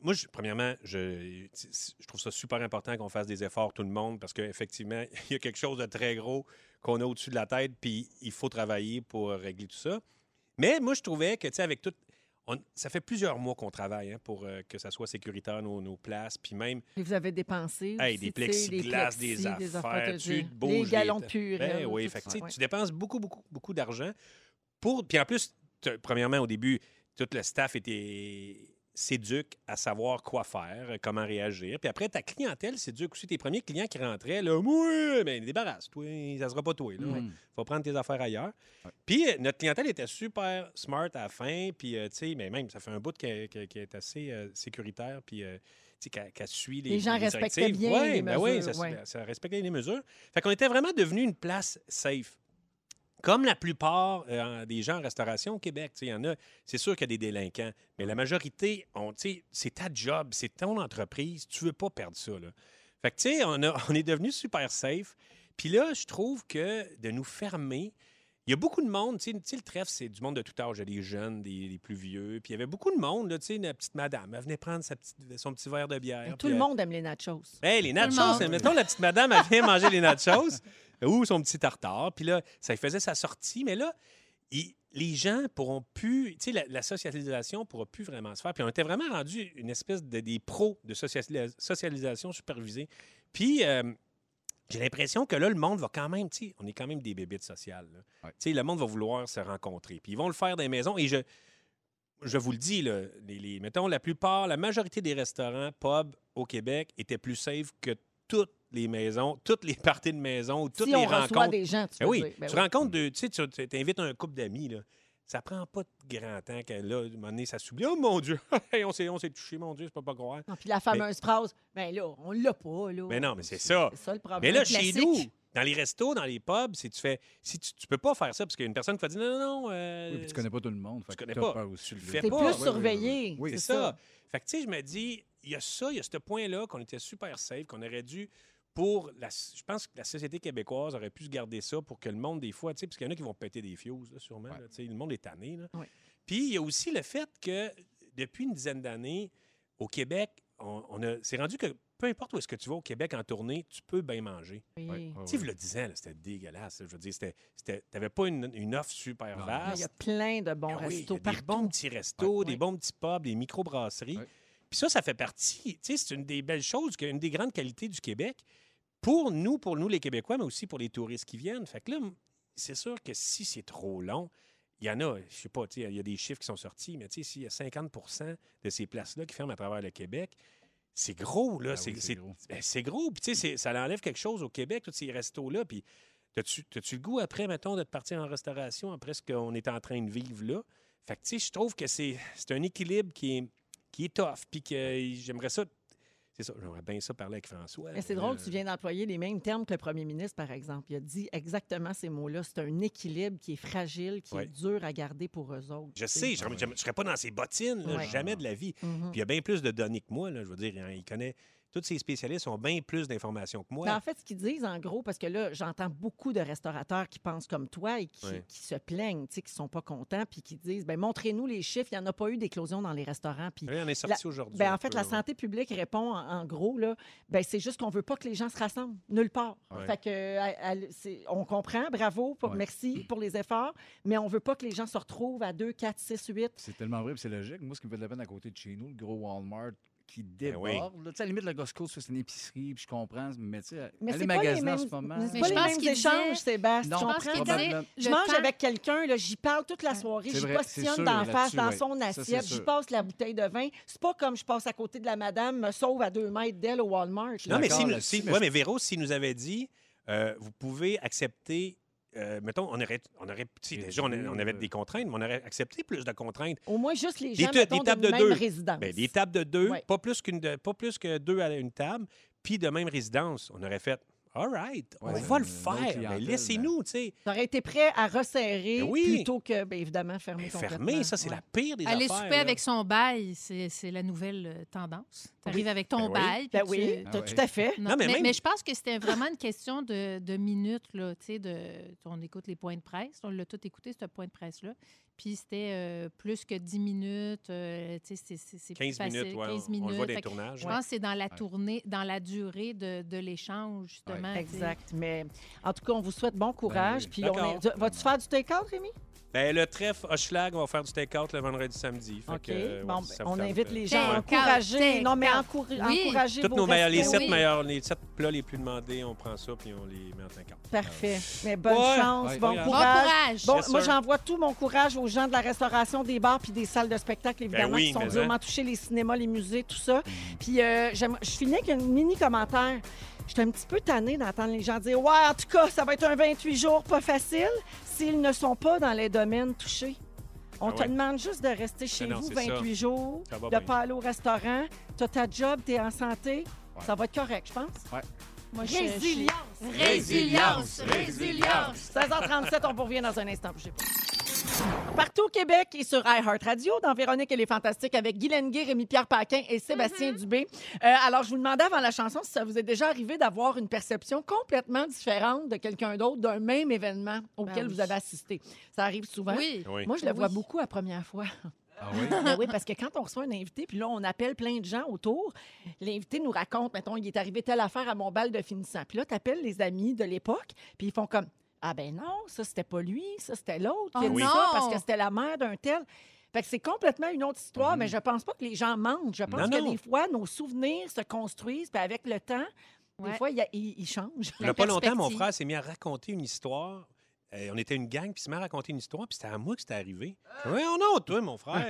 moi, je- premièrement, je, je trouve ça super important qu'on fasse des efforts, tout le monde, parce qu'effectivement, il y a quelque chose de très gros qu'on a au-dessus de la tête, puis il faut travailler pour régler tout ça. Mais moi, je trouvais que, tu sais, avec tout. On- ça fait plusieurs mois qu'on travaille hein, pour euh, que ça soit sécuritaire, nos, nos places, puis même Et vous avez dépensé. Hey, aussi, des plexiglas, plexis, des affaires, affaires, tu les- galons de purée. Ben oui, fait tu dépenses beaucoup, beaucoup, beaucoup d'argent pour. Puis en plus, premièrement, au début, tout le staff était s'éduque à savoir quoi faire, euh, comment réagir. Puis après, ta clientèle s'éduque aussi. Tes premiers clients qui rentraient, là, oui, mais débarrasse, toi, ça sera pas toi. Là. Mm. faut prendre tes affaires ailleurs. Ouais. Puis euh, notre clientèle était super smart à la fin. Puis, euh, tu sais, mais même, ça fait un bout qu'elle est assez euh, sécuritaire. Puis, euh, tu sais, qu'elle suit les Les gens les respectaient bien Ouais, les ben oui, mesures, ça, ouais. ça respectait les mesures. Fait qu'on était vraiment devenu une place safe. Comme la plupart euh, des gens en restauration au Québec, il y en a, c'est sûr qu'il y a des délinquants, mais la majorité, c'est ta job, c'est ton entreprise, tu veux pas perdre ça. Fait que, tu sais, on, on est devenu super safe. Puis là, je trouve que de nous fermer, il y a beaucoup de monde, tu sais, le trèfle, c'est du monde de tout âge. Il y a des jeunes, des, des plus vieux. Puis il y avait beaucoup de monde, tu sais, la petite madame, elle venait prendre sa petite, son petit verre de bière. Tout puis le elle- monde aime les nachos. Hey, les le nachos, mettons la petite madame, elle vient manger les nachos ou son petit tartare. Puis là, ça faisait sa sortie. Mais là, il- les gens pourront plus, tu sais, la, la socialisation pourra plus vraiment se faire. Puis on était vraiment rendu une espèce de des pros de socialis- socialisation supervisée. Puis euh, j'ai l'impression que là, le monde va quand même, tu sais, on est quand même des bébites sociales. là. Ouais. Tu sais, le monde va vouloir se rencontrer. Puis ils vont le faire dans les maisons. Et je, je vous le dis, là, les, les- mettons, la plupart, la majorité des restaurants, pubs au Québec étaient plus safe que toutes les maisons, toutes les parties de maison, ou toutes si les on rencontres. des gens, tu Ben oui, dire. Ben tu oui. rencontres deux, tu sais, tu tu invites un couple d'amis, là. Ça prend pas de grand temps que là, à un moment donné, ça s'oublie. Oh mon Dieu, on s'est on s'est touché, mon Dieu, c'est pas pas croire. Non, puis la fameuse phrase, ben là, on l'a pas, là. Mais non, mais c'est ça. C'est ça le problème. Mais là, chez nous, dans les restos, dans les pubs, si tu fais. Si tu, tu peux pas faire ça parce qu'il y a une personne qui va dire non, non, non. euh, Oui, puis tu connais pas tout le monde. fait tu connais pas. peur aussi Tu le fais pas. plus Oui, oui, oui, surveillé. oui. C'est ça. Fait que, tu sais, je me dis, il y a ça, il y a ce point-là qu'on était super safe, qu'on aurait dû, pour la. Je pense que la société québécoise aurait pu se garder ça pour que le monde, des fois, tu sais, parce qu'il y en a qui vont péter des fuses, là, sûrement. Ouais. là, le monde est tanné. là. Ouais. Puis, il y a aussi le fait que, depuis une dizaine d'années, au Québec, on, on a. C'est rendu que peu importe où est-ce que tu vas au Québec en tournée, tu peux bien manger. Oui. Tu sais, vous le disant, c'était dégueulasse. Je veux dire, c'était, c'était, t'avais pas une, une offre super Non. Mais Il y vaste. a plein de bons Ah oui, restos il y a des bons petits restos, des bons petits pubs, des microbrasseries. Ouais. Puis ça, ça fait partie. Tu sais, c'est une des belles choses, une des grandes qualités du Québec pour nous, pour nous les Québécois, mais aussi pour les touristes qui viennent. Fait que là, c'est sûr que si c'est trop long, il y en a, je sais pas, il y a des chiffres qui sont sortis, mais tu sais, s'il y a 50% de ces places-là qui ferment à travers le Québec, c'est gros, là. Ah c'est, oui, gros. ben, c'est gros. Puis tu sais, ça enlève quelque chose au Québec, tous ces restos-là. Puis t'as-tu le goût après, mettons, de te partir en restauration après ce qu'on est en train de vivre là? Fait que, tu sais, je trouve que c'est, c'est un équilibre qui est, qui est tough. Puis que j'aimerais ça. C'est ça, j'aimerais bien ça parler avec François. Mais c'est drôle, Euh, tu viens d'employer les mêmes termes que le premier ministre, par exemple. Il a dit exactement ces mots-là. C'est un équilibre qui est fragile, qui Ouais. est dur à garder pour eux autres. Je sais, je ne serais pas dans ses bottines, là, Ouais. jamais de la vie. Puis il y a bien plus de données que moi, là, je veux dire. hein, il connaît. Tous ces spécialistes ont bien plus d'informations que moi. Mais en fait, ce qu'ils disent, en gros, parce que là, j'entends beaucoup de restaurateurs qui pensent comme toi et qui, se plaignent, tu sais, qui sont pas contents, puis qui disent, ben montrez-nous les chiffres. Il n'y en a pas eu d'éclosion dans les restaurants. Puis, Oui, on est sorti aujourd'hui. ben, en fait, peu, la ouais. santé publique répond en, en gros, là, ben, c'est juste qu'on veut pas que les gens se rassemblent nulle part. Ouais. Fait que, elle- c'est- on comprend, bravo, pour, Ouais. merci pour les efforts, mais on veut pas que les gens se retrouvent à 2, 4, 6, 8. C'est tellement vrai, puis c'est logique. Moi, ce qui me fait de la peine à côté de chez nous, le gros Walmart qui Ben oui. déborde. Tu sais, à la limite, le Costco, c'est une épicerie, puis je comprends, mais tu sais, Mais aller c'est pas les magasiner mêmes, en ce moment... mais c'est Mais pas je les pense mêmes qu'il échanges, Non, disait- Sébastien. Je pense qu'il comprends? disait probablement. Je mange temps- avec quelqu'un, là, j'y parle toute la soirée, j'y sûr, d'en face, dans son assiette, j'y passe la bouteille de vin. C'est pas comme je passe à côté de la madame, me sauve à deux mètres d'elle au Walmart. Non, mais, si, ouais, mais Véro, s'il nous avait dit, euh, vous pouvez accepter, euh, mettons, on aurait, on aurait, tu sais, Et déjà, on, a- du- on avait des contraintes, mais on aurait accepté plus de contraintes. Au moins juste les gens, ta- mettons, des tables de même deux. résidence. Ben, des tables de deux, Ouais. pas, plus qu'une de- pas plus que deux à une table, puis de même résidence. On aurait fait, all right, on Ouais, va le faire, mais laissez-nous, tu sais. T'aurais été prêt à resserrer Ben oui. plutôt que, bien évidemment, fermer Mais complètement. fermer, ça, c'est Ouais. la pire des Aller affaires. souper là. avec son bail, c'est c'est la nouvelle euh, tendance. Tu arrives avec ton Ben oui. bail. Ben oui, Ah ouais. tout à fait. Non, Non, mais mais, même- mais je pense que c'était vraiment une question de, de minutes. Là, tu sais, de, on écoute les points de presse. On l'a tout écouté, ce point de presse-là. Puis c'était euh, plus que 10 minutes. euh, tu sais, c'est- c'est c'est plus 15 facile. minutes, ouais, 15 on- on, le voit minutes. dans les tournages. Je pense que c'est dans la tournée, dans la durée de, de l'échange, justement. Exact. Mais en tout cas, on vous souhaite bon courage. oui. Puis on est... Vas-tu faire du take-out, Rémi? Ben, le trèfle Hochelag, on va faire du take-out le vendredi samedi. Fait OK. que, euh, bon, ouais, si ça vous on tente, invite euh, les gens à Take-out, encourager. Non, mais take-out. encour- Oui. encourager Tous vos nos meilleurs, les sept oui. meilleurs, les sept plats les plus demandés, on prend ça puis on les met en take-out. Parfait. Mais bonne Ouais. chance, Ouais. bon courage. courage. Bon, Yes, moi, sir. j'envoie tout mon courage aux gens de la restauration, des bars puis des salles de spectacle, évidemment, Ben oui, qui sont mais durement hein. touchés, les cinémas, les musées, tout ça. Puis euh, j'aime- je finis avec un mini commentaire. J'étais un petit peu tannée d'entendre les gens dire Ouais, en tout cas, ça va être un 28 jours pas facile s'ils ne sont pas dans les domaines touchés. On Ah te ouais. demande juste de rester chez non, vous c'est 28 jours, Ça de bien. pas aller au restaurant, tu as ta job, tu es en santé. Ouais. Ça va être correct, je pense. Moi, je- je- Résilience! Résilience! Résilience! 16h37, on vous revient dans un instant. bougez pas. Partout au Québec et sur iHeartRadio, dans Véronique et les Fantastiques avec Guy Lenguet, Rémi-Pierre Paquin et Sébastien Dubé. Euh, alors, je vous demandais avant la chanson si ça vous est déjà arrivé d'avoir une perception complètement différente de quelqu'un d'autre d'un même événement auquel Ben oui. vous avez assisté. Ça arrive souvent. Oui. Oui. Moi, je le Oui. vois beaucoup la première fois. Ah oui? Ben oui, parce que quand on reçoit un invité, puis là, on appelle plein de gens autour, l'invité nous raconte, mettons, il est arrivé telle affaire à mon bal de finissant. Puis là, tu appelles les amis de l'époque, puis ils font comme Ah ben non, ça, c'était pas lui, ça, c'était l'autre qui a Oh dit non! ça parce que c'était la mère d'un tel. Fait que c'est complètement une autre histoire, mais je pense pas que les gens mentent. Je pense Non, que non. des fois, nos souvenirs se construisent, puis avec le temps, des Ouais. fois, il y a- ils ils changent. Il n'y a pas longtemps, mon frère s'est mis à raconter une histoire. Euh, on était une gang, puis il s'est mis à raconter une histoire, puis c'était à moi que c'était arrivé. Dis, Voyons non, toi, mon frère.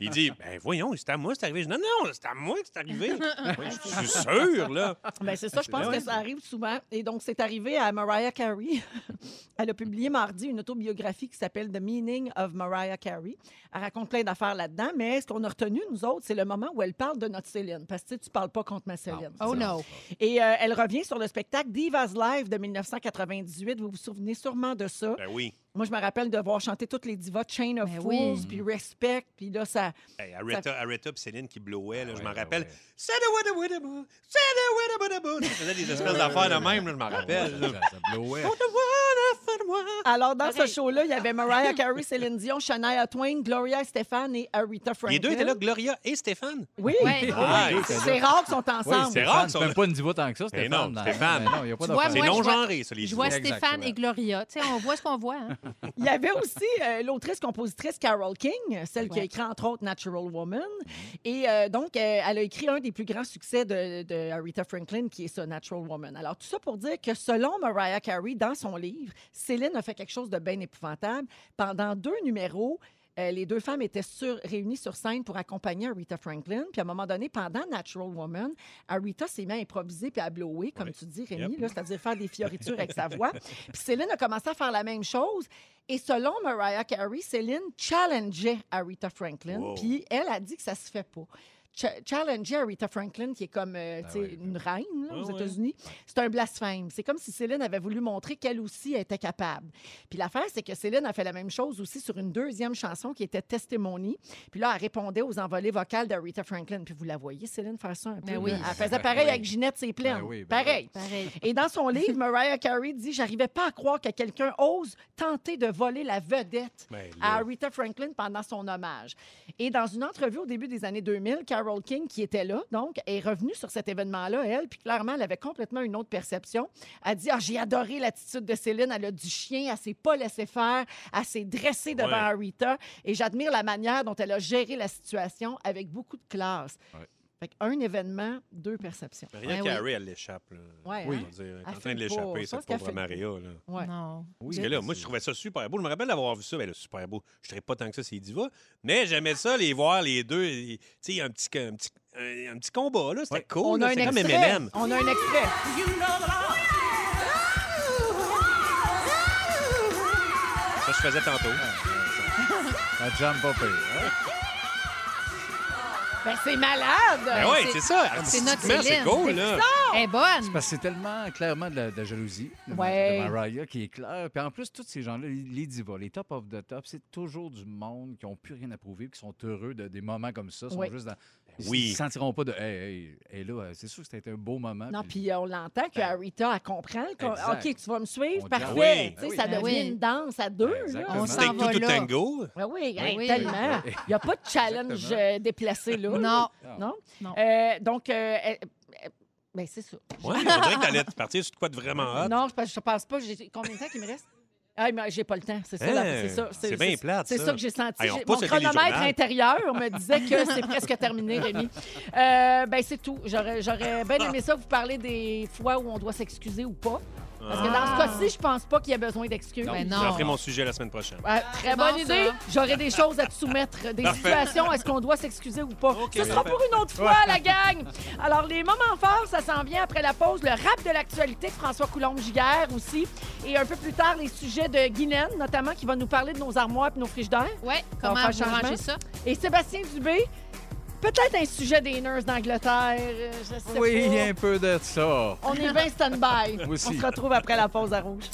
Il dit, ben voyons, c'est à moi que c'est arrivé. Je dis, non, non, c'est à moi que c'est arrivé. Oui, je suis sûr, là. Ben, c'est ça, je pense que ça arrive souvent. Et donc, c'est arrivé à Mariah Carey. Elle a publié mardi une autobiographie qui s'appelle The Meaning of Mariah Carey. Elle raconte plein d'affaires là-dedans, mais ce qu'on a retenu, nous autres, c'est le moment où elle parle de notre Céline. Parce que tu tu parles pas contre ma Céline. Oh no. Et euh, elle revient sur le spectacle Divas Live de 1998. Vous vous souvenez sûrement de Ben oui. Moi, je me rappelle de voir chanter toutes les divas, Chain of Ben Fools, oui. puis Respect, puis là, ça... Hey, Aretha, Aretha puis Céline qui blowait, là, je Ouais, m'en ouais, rappelle. ouais. Ça faisait des espèces d'affaires de même, là, je m'en rappelle. là. Ça, ça blowait. Alors, dans ce show-là, il y avait Mariah Carey, Céline Dion, Shania Twain, Gloria Estefan et Aretha Franklin. Les deux étaient là, Gloria et Stéphane? Oui, oui, Ah, c'est rare qu'ils sont Oui, ensemble. c'est Stéphane, rare qu'ils c'est sont- même pas une diva tant que ça, Stéphane. non, Stéphane. Mais non, il n'y a pas Tu vois, d'affaire. C'est je non-genré, ça, les Je vois Stéphane et Gloria. Tu sais, on voit ce qu'on voit. hein. Il y avait aussi euh, l'autrice-compositrice Carole King, celle qui a écrit entre autres Natural Woman. Et euh, donc, euh, elle a écrit un des plus grands succès de, de Aretha Franklin, qui est ça, Natural Woman. Alors, tout ça pour dire que selon Mariah Carey, dans son livre, Céline a fait quelque chose de bien épouvantable. Pendant deux numéros, euh, les deux femmes étaient sur- réunies sur scène pour accompagner Aretha Franklin. Puis à un moment donné, pendant Natural Woman, Aretha s'est mis à improviser puis à blower, comme tu dis, Rémi, Yep. c'est-à-dire faire des fioritures avec sa voix. Puis Céline a commencé à faire la même chose. Et selon Mariah Carey, Céline challengeait Aretha Franklin. Wow. Puis elle a dit que ça se fait pas. Cha- challenger Aretha Franklin, qui est comme euh, Ah ouais, une reine là, Ah aux ouais. États-Unis, c'est un blasphème. C'est comme si Céline avait voulu montrer qu'elle aussi était capable. Puis l'affaire, c'est que Céline a fait la même chose aussi sur une deuxième chanson qui était Testimony. Puis là, elle répondait aux envolées vocales d'Aretha Franklin. Puis vous la voyez, Céline, faire ça un peu. Ben oui. Elle faisait pareil Oui. avec Ginette, c'est plein. Ben oui, ben pareil. Pareil. Et dans son livre, Mariah Carey dit J'arrivais pas à croire que quelqu'un ose tenter de voler la vedette Ben, à. Aretha Franklin pendant son hommage. Et dans une entrevue au début des années 2000, Carole King, qui était là, donc, est revenue sur cet événement-là, elle, puis clairement, elle avait complètement une autre perception. Elle dit Ah, J'ai adoré l'attitude de Céline, elle a du chien, elle s'est pas laissé faire, elle s'est dressée devant Ouais. Aretha, et j'admire la manière dont elle a géré la situation avec beaucoup de classe. Ouais. Fait qu'un événement, deux perceptions. Maria Ouais, oui. Carey, elle l'échappe. Ouais, Je hein? Elle est en train de l'échapper, cette pauvre Maria. Là. Ouais. Non. Oui, Parce que là, moi, je trouvais ça super beau. Je me rappelle d'avoir vu ça. Ben, là, super beau. Je ne pas tant que ça, c'est Diva. Mais j'aimais ça, les voir, les deux. Tu sais, un petit, un, petit, un, un petit combat, là. C'était Ouais. cool. On là. a un comme extrait. M&M. On a un extrait. Ça, je faisais tantôt. Pas pire, hein? Ben, c'est malade! Ben oui, c'est- c'est ça. c'est notre C'est cool, C'est là. Elle est bonne. Parce que c'est tellement clairement de la, de la jalousie de, Ouais. de Mariah qui est claire. Puis en plus, tous ces gens-là, les, divas, les top of the top, c'est toujours du monde qui n'ont plus rien à prouver, qui sont heureux de des moments comme ça. sont juste dans, ils Oui. ne sentiront pas de Hey, hey, hey, là, c'est sûr que c'était un beau moment. Non, puis euh, on l'entend que Arita, elle comprend. Exact. OK, tu vas me suivre, On parfait. Oui. Tu sais, Oui. Ça Ben devient oui. une danse à deux. là. Exactement. On s'en Take va two to là. tango. Ben oui, hey, oui. tellement. Il n'y a pas de challenge Exactement. euh, déplacé là. Non. Non? Non. Euh, donc, euh, euh, euh, ben c'est ça. Ouais, on dirait que t'allais partir sur de quoi de vraiment hot. Non, je pense, je pense pas. J'ai- Combien de temps qu'il me reste? Ah, mais j'ai pas le temps. C'est ça. Hein? c'est ça. C'est bien plate, C'est ça. ça que j'ai senti. Hey, Mon chronomètre intérieur me disait que c'est presque terminé, Rémi. Euh, ben, c'est tout. J'aurais j'aurais bien aimé ça vous parler des fois où on doit s'excuser ou pas. Parce que dans ce cas-ci, je pense pas qu'il y a besoin d'excuses. Ben J'en non. ferai mon sujet la semaine prochaine. Ouais, très bonne bon, idée. ça. J'aurais des choses à te soumettre, des Parfait. situations. Est-ce qu'on doit s'excuser ou pas? OK, Ce sera parfait. pour une autre fois, la gang. Alors, les moments forts, ça s'en vient après la pause. Le rap de l'actualité de François Coulombe-Giguère aussi. Et un peu plus tard, les sujets de Guylaine, notamment, qui va nous parler de nos armoires et nos frigidaires. Ouais, comment faire changement. ranger ça? Et Sébastien Dubé, peut-être un sujet des nurses d'Angleterre. euh, Je sais Oui, pas. un peu de ça. On est bien stand-by. On se retrouve après la pause à rouge.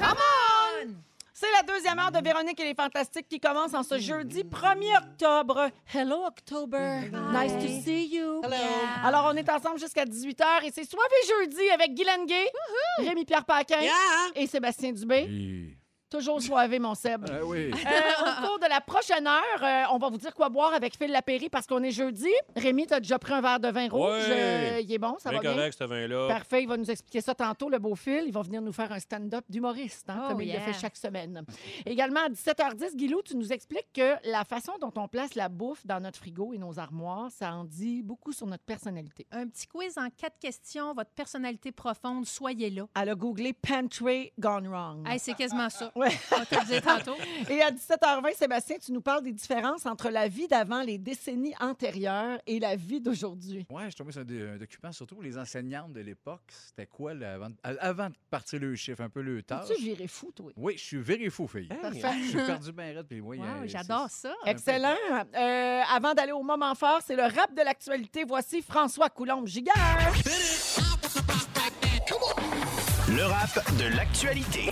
Come on! C'est la deuxième heure de Véronique et les Fantastiques qui commence en ce jeudi 1er octobre. Hello, October. Nice to see you. Yeah. Alors, on est ensemble jusqu'à 18h et c'est Soirée jeudi avec Guylaine Gay, Rémi-Pierre Paquin et Sébastien Dubé. Oui. Toujours soivé, mon Seb. Ah oui. Euh, au cours de la prochaine heure, euh, on va vous dire quoi boire avec Phil Lapéry parce qu'on est jeudi. Rémi, t'as déjà pris un verre de vin rouge. Ouais. Euh, il est bon, ça Bien va bien? correct, ce vin-là. Parfait, il va nous expliquer ça tantôt, le beau Phil. Il va venir nous faire un stand-up d'humoriste, hein, Oh, comme il le fait chaque semaine. Également, à 17h10, Guilou, tu nous expliques que la façon dont on place la bouffe dans notre frigo et nos armoires, ça en dit beaucoup sur notre personnalité. Un petit quiz en quatre questions. Votre personnalité profonde, soyez là. Elle a googlé Pantry Gone Wrong. Hey, c'est quasiment ça. Ouais. On va te le dire tantôt. Et à 17h20, Sébastien, tu nous parles des différences entre la vie d'avant, les décennies antérieures et la vie d'aujourd'hui. Ouais, je suis tombé sur un, document, surtout les enseignantes de l'époque. C'était quoi, là, avant, de partir le chiffre, un peu le tâche? Tu viré fou, toi? Oui, je suis very fou, fille. Parfait. Je suis perdu bien raide. Puis, oui, Wow, euh, J'adore ça. Excellent. Euh, avant d'aller au moment fort, c'est le rap de l'actualité. Voici François Coulombe-Giguère. Le rap de l'actualité.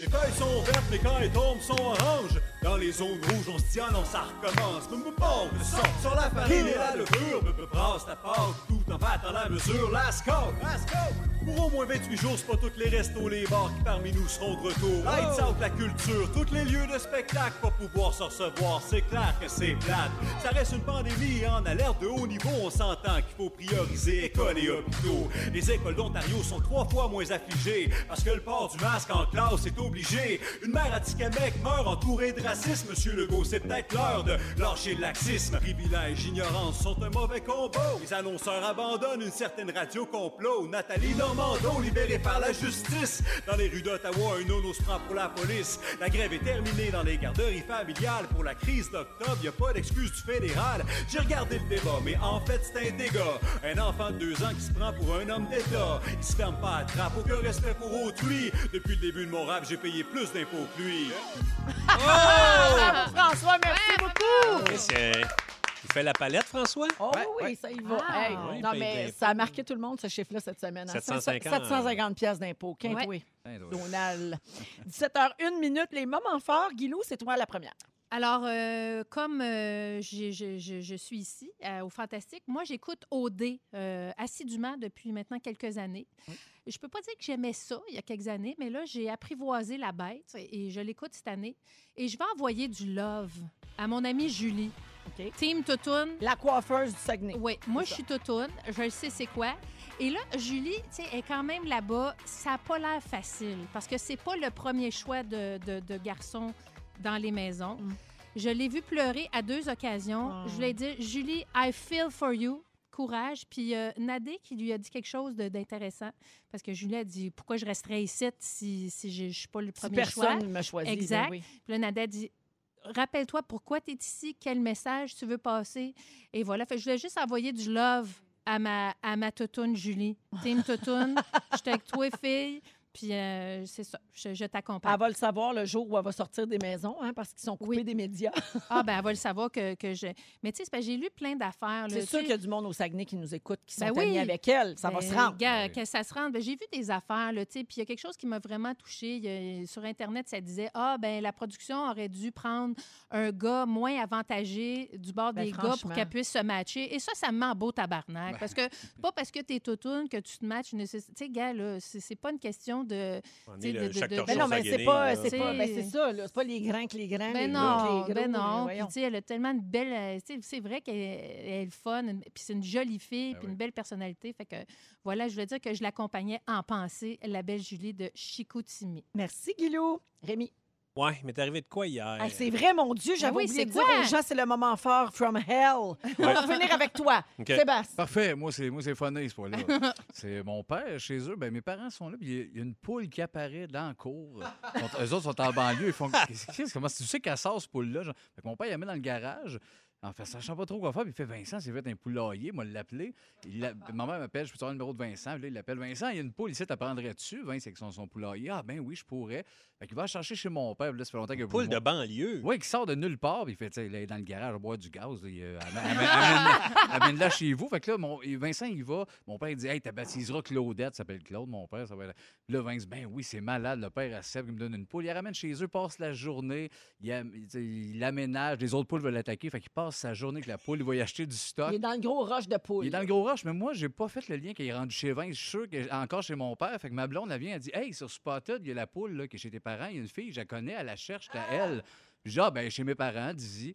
Les feuilles sont vertes, quand elles tombent, sont oranges. Dans les zones rouges, on se tient, non, ça recommence. Me me le sang sur la farine et la levure. Me me brasse ta pâte tout en battant la mesure. La scope, la scope. Pour au moins 28 jours, c'est pas tous les restos, les bars qui parmi nous seront de retour. Lights out, la culture, tous les lieux de spectacle, pas pouvoir se recevoir. C'est clair que c'est plate. Ça reste une pandémie en alerte de haut niveau. On s'entend qu'il faut prioriser écoles et hôpitaux. Les écoles d'Ontario sont trois fois moins affligées parce que le port du masque en classe est obligé. Une mère à Tikamek meurt entourée de racisme. Monsieur Legault, c'est peut-être l'heure de lâcher le laxisme. Privilèges, ignorance sont un mauvais combo. Les annonceurs abandonnent une certaine radio complot. Nathalie Normando, libérée par la justice. Dans les rues d'Ottawa, un nono se prend pour la police. La grève est terminée dans les garderies familiales. Pour la crise d'octobre, y a pas d'excuse du fédéral. J'ai regardé le débat, mais en fait, c'est un dégât. Un enfant de deux ans qui se prend pour un homme d'État. Il se ferme pas à trappe, aucun respect pour autrui. Depuis le début de mon rap, j'ai payé plus d'impôts que lui. François, merci beaucoup. C'est- Il fait la palette, François? Oh Ouais, oui, ouais. ça y va. Ah. Hey, Oui, non, paye mais d'impôts. ça a marqué tout le monde, ce chiffre-là, cette semaine. hein. 750. 750 piastres d'impôts. Hein, toi. Donald. 17h01 minute. Les moments forts. Guilou, c'est toi la première. Alors, euh, comme euh, je, je- je suis ici euh, au Fantastique, moi, j'écoute OD assidûment depuis maintenant quelques années. Je peux pas dire que j'aimais ça il y a quelques années, mais là, j'ai apprivoisé la bête et je l'écoute cette année. Et je vais envoyer du love à mon amie Julie. OK. Team Toutoune. La coiffeuse du Saguenay. Oui, moi, je suis Toutoune. Je le sais, c'est quoi. Et là, Julie, tu sais, est quand même là-bas. Ça n'a pas l'air facile parce que c'est pas le premier choix de, de, de garçon dans les maisons. Mm. Je l'ai vu pleurer à deux occasions. Oh. Je lui ai dit, Julie, I feel for you. Courage. Puis euh, Nadé qui lui a dit quelque chose d'intéressant. Parce que Julie a dit Pourquoi je resterais ici si, si je ne suis pas le Si premier choix? personne ne me choisit. Exact. ben oui. puis là, Nada dit Rappelle-toi pourquoi tu es ici, quel message tu veux passer. Et voilà. Fait que je voulais juste envoyer du love à ma, à ma toutoune Julie. Team toutoune, j'étais avec toi, fille. Puis euh, c'est ça, je, je t'accompagne. Elle va le savoir le jour où elle va sortir des maisons, hein, parce qu'ils sont coupés Oui. des médias. Ah, ben elle va le savoir que, que je. Mais tu sais, c'est parce que j'ai lu plein d'affaires. C'est sûr qu'il y a du monde au Saguenay qui nous écoute, qui sont Ben oui. amis avec elle. Ça va Ben, se rendre. gars, Oui. que ça se rende. Ben, j'ai vu des affaires, là, tu sais, puis il y a quelque chose qui m'a vraiment touchée. A- sur Internet, ça disait Ah, ben la production aurait dû prendre un gars moins avantagé du bord Ben, des gars pour qu'elle puisse se matcher. Et ça, ça me met en beau tabarnak. Parce que c'est pas parce que tu es toutoune que tu te matches. Tu sais, gars, là, c'est pas une question question de. On tu sais, est le de- de- chaque de- torchon Ben non, mais c'est pas, c'est pas, ben C'est- ça, là. C'est pas les grands que les grands. les Ben non, que les ben non. Puis, tu sais, elle a tellement de belles. euh, tu sais, C'est vrai qu'elle elle est fun, puis c'est une jolie fille, Ben puis oui. une belle personnalité. Fait que voilà, je voulais dire que je l'accompagnais en pensée, la belle Julie de Chicoutimi. Merci, Guilou. Rémi. Ouais, il m'est arrivé de quoi hier? Ah, c'est vrai, mon Dieu, j'avais Ben oui, oublié c'est de dire quoi? aux gens, c'est le moment fort from hell. On va revenir avec toi. Sébastien. Parfait. Moi, c'est moi, c'est funny, ce point-là. c'est mon père chez eux. Ben, mes parents sont là, puis il y a- il y, a une poule qui apparaît dans la cour. Sont- eux autres sont en banlieue. Ils font Qu'est-ce? Comment tu sais qu'elle sort, cette poule-là? Genre, fait que mon père, il la met dans le garage. En fait, sachant pas trop quoi faire, puis il fait Vincent, c'est fait un poulailler, moi, l'appelé. Il l'a- Ma mère m'appelle, je peux avoir le numéro de Vincent. Puis Là, il l'appelle Vincent, il y a une poule ici, t'apprendrais dessus. Vince, avec son, son poulailler. Ah, ben oui, je pourrais. Fait qu'il va la chercher chez mon père. Là, ça fait longtemps qu'il a Poule de banlieue. oui, qui sort de nulle part, puis il fait, tu sais, il est dans le garage, à boire du gaz. là, il, euh, amène- amène- amène- Amène-la chez vous. Fait que là, mon, et Vincent, il va. Mon père, il dit, hey, tu baptiseras Claudette, ça s'appelle Claude, mon père. Ça va Là, Vince, ben oui, c'est malade, le père à Seb qui me donne une poule. Il la ramène chez eux, passe la journée, il, sais, il aménage, les autres poules veulent l'attaquer, fait qu'il passe sa journée avec la poule, il va y acheter du stock. Il est dans le gros roche de poule. Il est dans le gros rush, mais moi, j'ai pas fait le lien qu'il est rendu chez Vince. Je suis sûr qu'il est encore chez mon père. Fait que ma blonde, elle vient, elle dit Hey, sur Spotted, il y a la poule là, qui est chez tes parents. Il y a une fille, je la connais, elle la cherche, c'est à elle. Puis genre, ben, chez mes parents, dis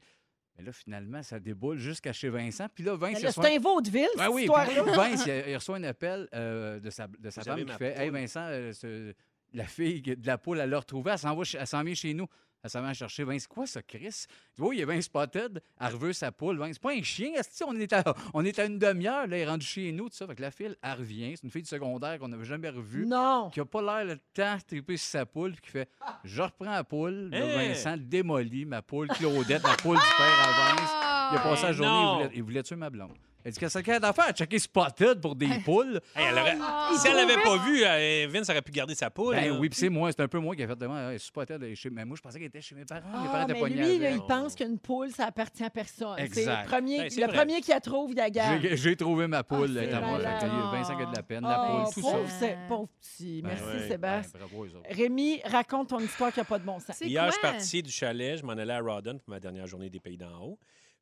Mais là, finalement, ça déboule jusqu'à chez Vincent. Puis là, Vince, Ben il là, reçoit- C'est un vaudeville, Ouais, cette oui, Vince, il, il reçoit un appel euh, de sa, de sa femme qui fait Hey. Vincent, euh, ce- la fille de la poule, elle l'a retrouvée, elle s'en va chez- elle s'en vient chez nous. Elle s'en vient chercher Vince. Quoi, ça, Chris? Tu vois, il y a Vince Spotted, elle reveut sa poule. Vince, c'est pas un chien, on est à, on est à une demi-heure, là, il est rendu chez nous, tout ça. Fait que la fille, elle revient. C'est une fille du secondaire qu'on n'avait jamais revue. Non. Qui a pas l'air le temps de triper sur sa poule, puis qui fait Je reprends la poule. Là, Hein? Vincent démolit ma poule Claudette, la poule du père à Vince. Il a passé la Ben journée, il voulait, il voulait tuer ma blonde. Elle dit Qu'est-ce qu'elle a d'affaire? Checker Spotted pour des poules. Hey, elle aurait- Si elle l'avait pas vu, euh, Vince aurait pu garder sa poule. Ben oui, puis c'est moi, c'est un peu moi qui a fait de moi. Spotted, elle est chez... mais moi, je pensais qu'elle était chez mes parents. mes parents Ah, étaient mais lui, là, il pense qu'une poule, ça appartient à personne. C'est le premier, Ben, c'est le vrai. premier qui la trouve, il la garde. J'ai- J'ai trouvé ma poule, Ah, elle est à c'est moi. Fait que, malade. Vincent qui a de la peine, la Oh, poule, tout pauvre, ça. c'est- pauvre petit. Ben Merci, ouais. Sébastien. Ben, bravo, eux autres. Rémi, raconte ton histoire qui n'a pas de bon sens. C'est Hier, je suis parti du chalet, je m'en allais à Rawdon pour ma dernière journée des Pays d'en haut.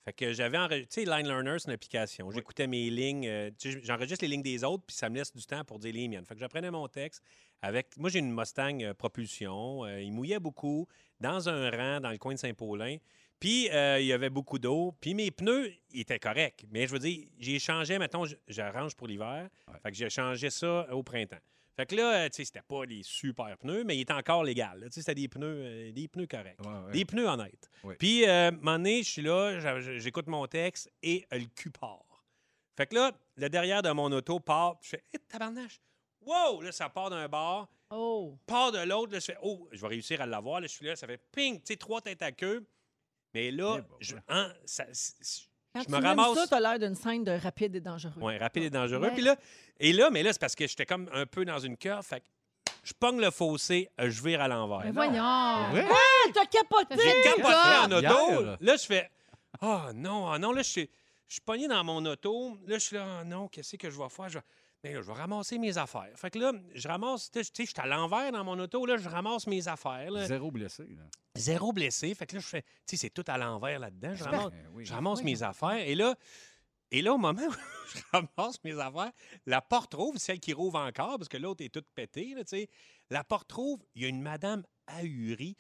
Fait que j'avais enregistré, tu sais, Line Learner, c'est une application. J'écoutais mes lignes, euh, j'enregistre les lignes des autres, puis ça me laisse du temps pour dire les miennes. Fait que j'apprenais mon texte avec. Moi, j'ai une Mustang euh, propulsion. euh, il mouillait beaucoup, dans un rang, dans le coin de Saint-Paulin. Puis, il y avait beaucoup d'eau. Puis, mes pneus, ils étaient corrects. Mais je veux dire, j'ai changé, mettons, j'arrange pour l'hiver. Ouais. Fait que j'ai changé ça au printemps. Fait que là, euh, tu sais, c'était pas les super pneus, mais il était encore légal. Tu sais, c'était des pneus, euh, des pneus corrects. Ouais, ouais. Des pneus honnêtes. Oui. Puis, euh, un moment donné, je suis là, j'écoute mon texte et euh, le cul part. Fait que là, le derrière de mon auto part. Je fais, hé, tabarnache! Wow! Là, ça part d'un bar, Oh. part de l'autre. Là, je fais, oh, je vais réussir à l'avoir. Là, je suis là, ça fait ping! Tu sais, trois têtes à queue. Mais là, Eh ben, je, ouais. hein, ça- Quand je tu me ramasse. ça, t'as l'air d'une scène de rapide et dangereux. Ouais, rapide et dangereux. Ouais. Puis là, et là, mais là, c'est parce que j'étais comme un peu dans une curve. Fait que je pogne le fossé, euh, je vire à l'envers. Mais voyons. Ah, t'as capoté! J'ai capoté en auto. Hier. Là, je fais Oh non, ah non, là, je suis, je suis pogné dans mon auto. Là, je suis là, Ah non, qu'est-ce que je vais faire? Je vais, ben là, je vais ramasser mes affaires. Fait que là, je ramasse, tu sais, je suis à l'envers dans mon auto, là, je ramasse mes affaires. là. Zéro blessé. Là. Zéro blessé. Fait que là, je fais, tu sais, c'est tout à l'envers là-dedans. Je ramasse, Ben oui. je ramasse Oui. mes affaires. Et là, et là, au moment où je ramasse mes affaires, la porte rouvre, celle qui rouvre encore, parce que l'autre est toute pétée, là, tu sais. La porte rouvre, il y a une madame ahurie.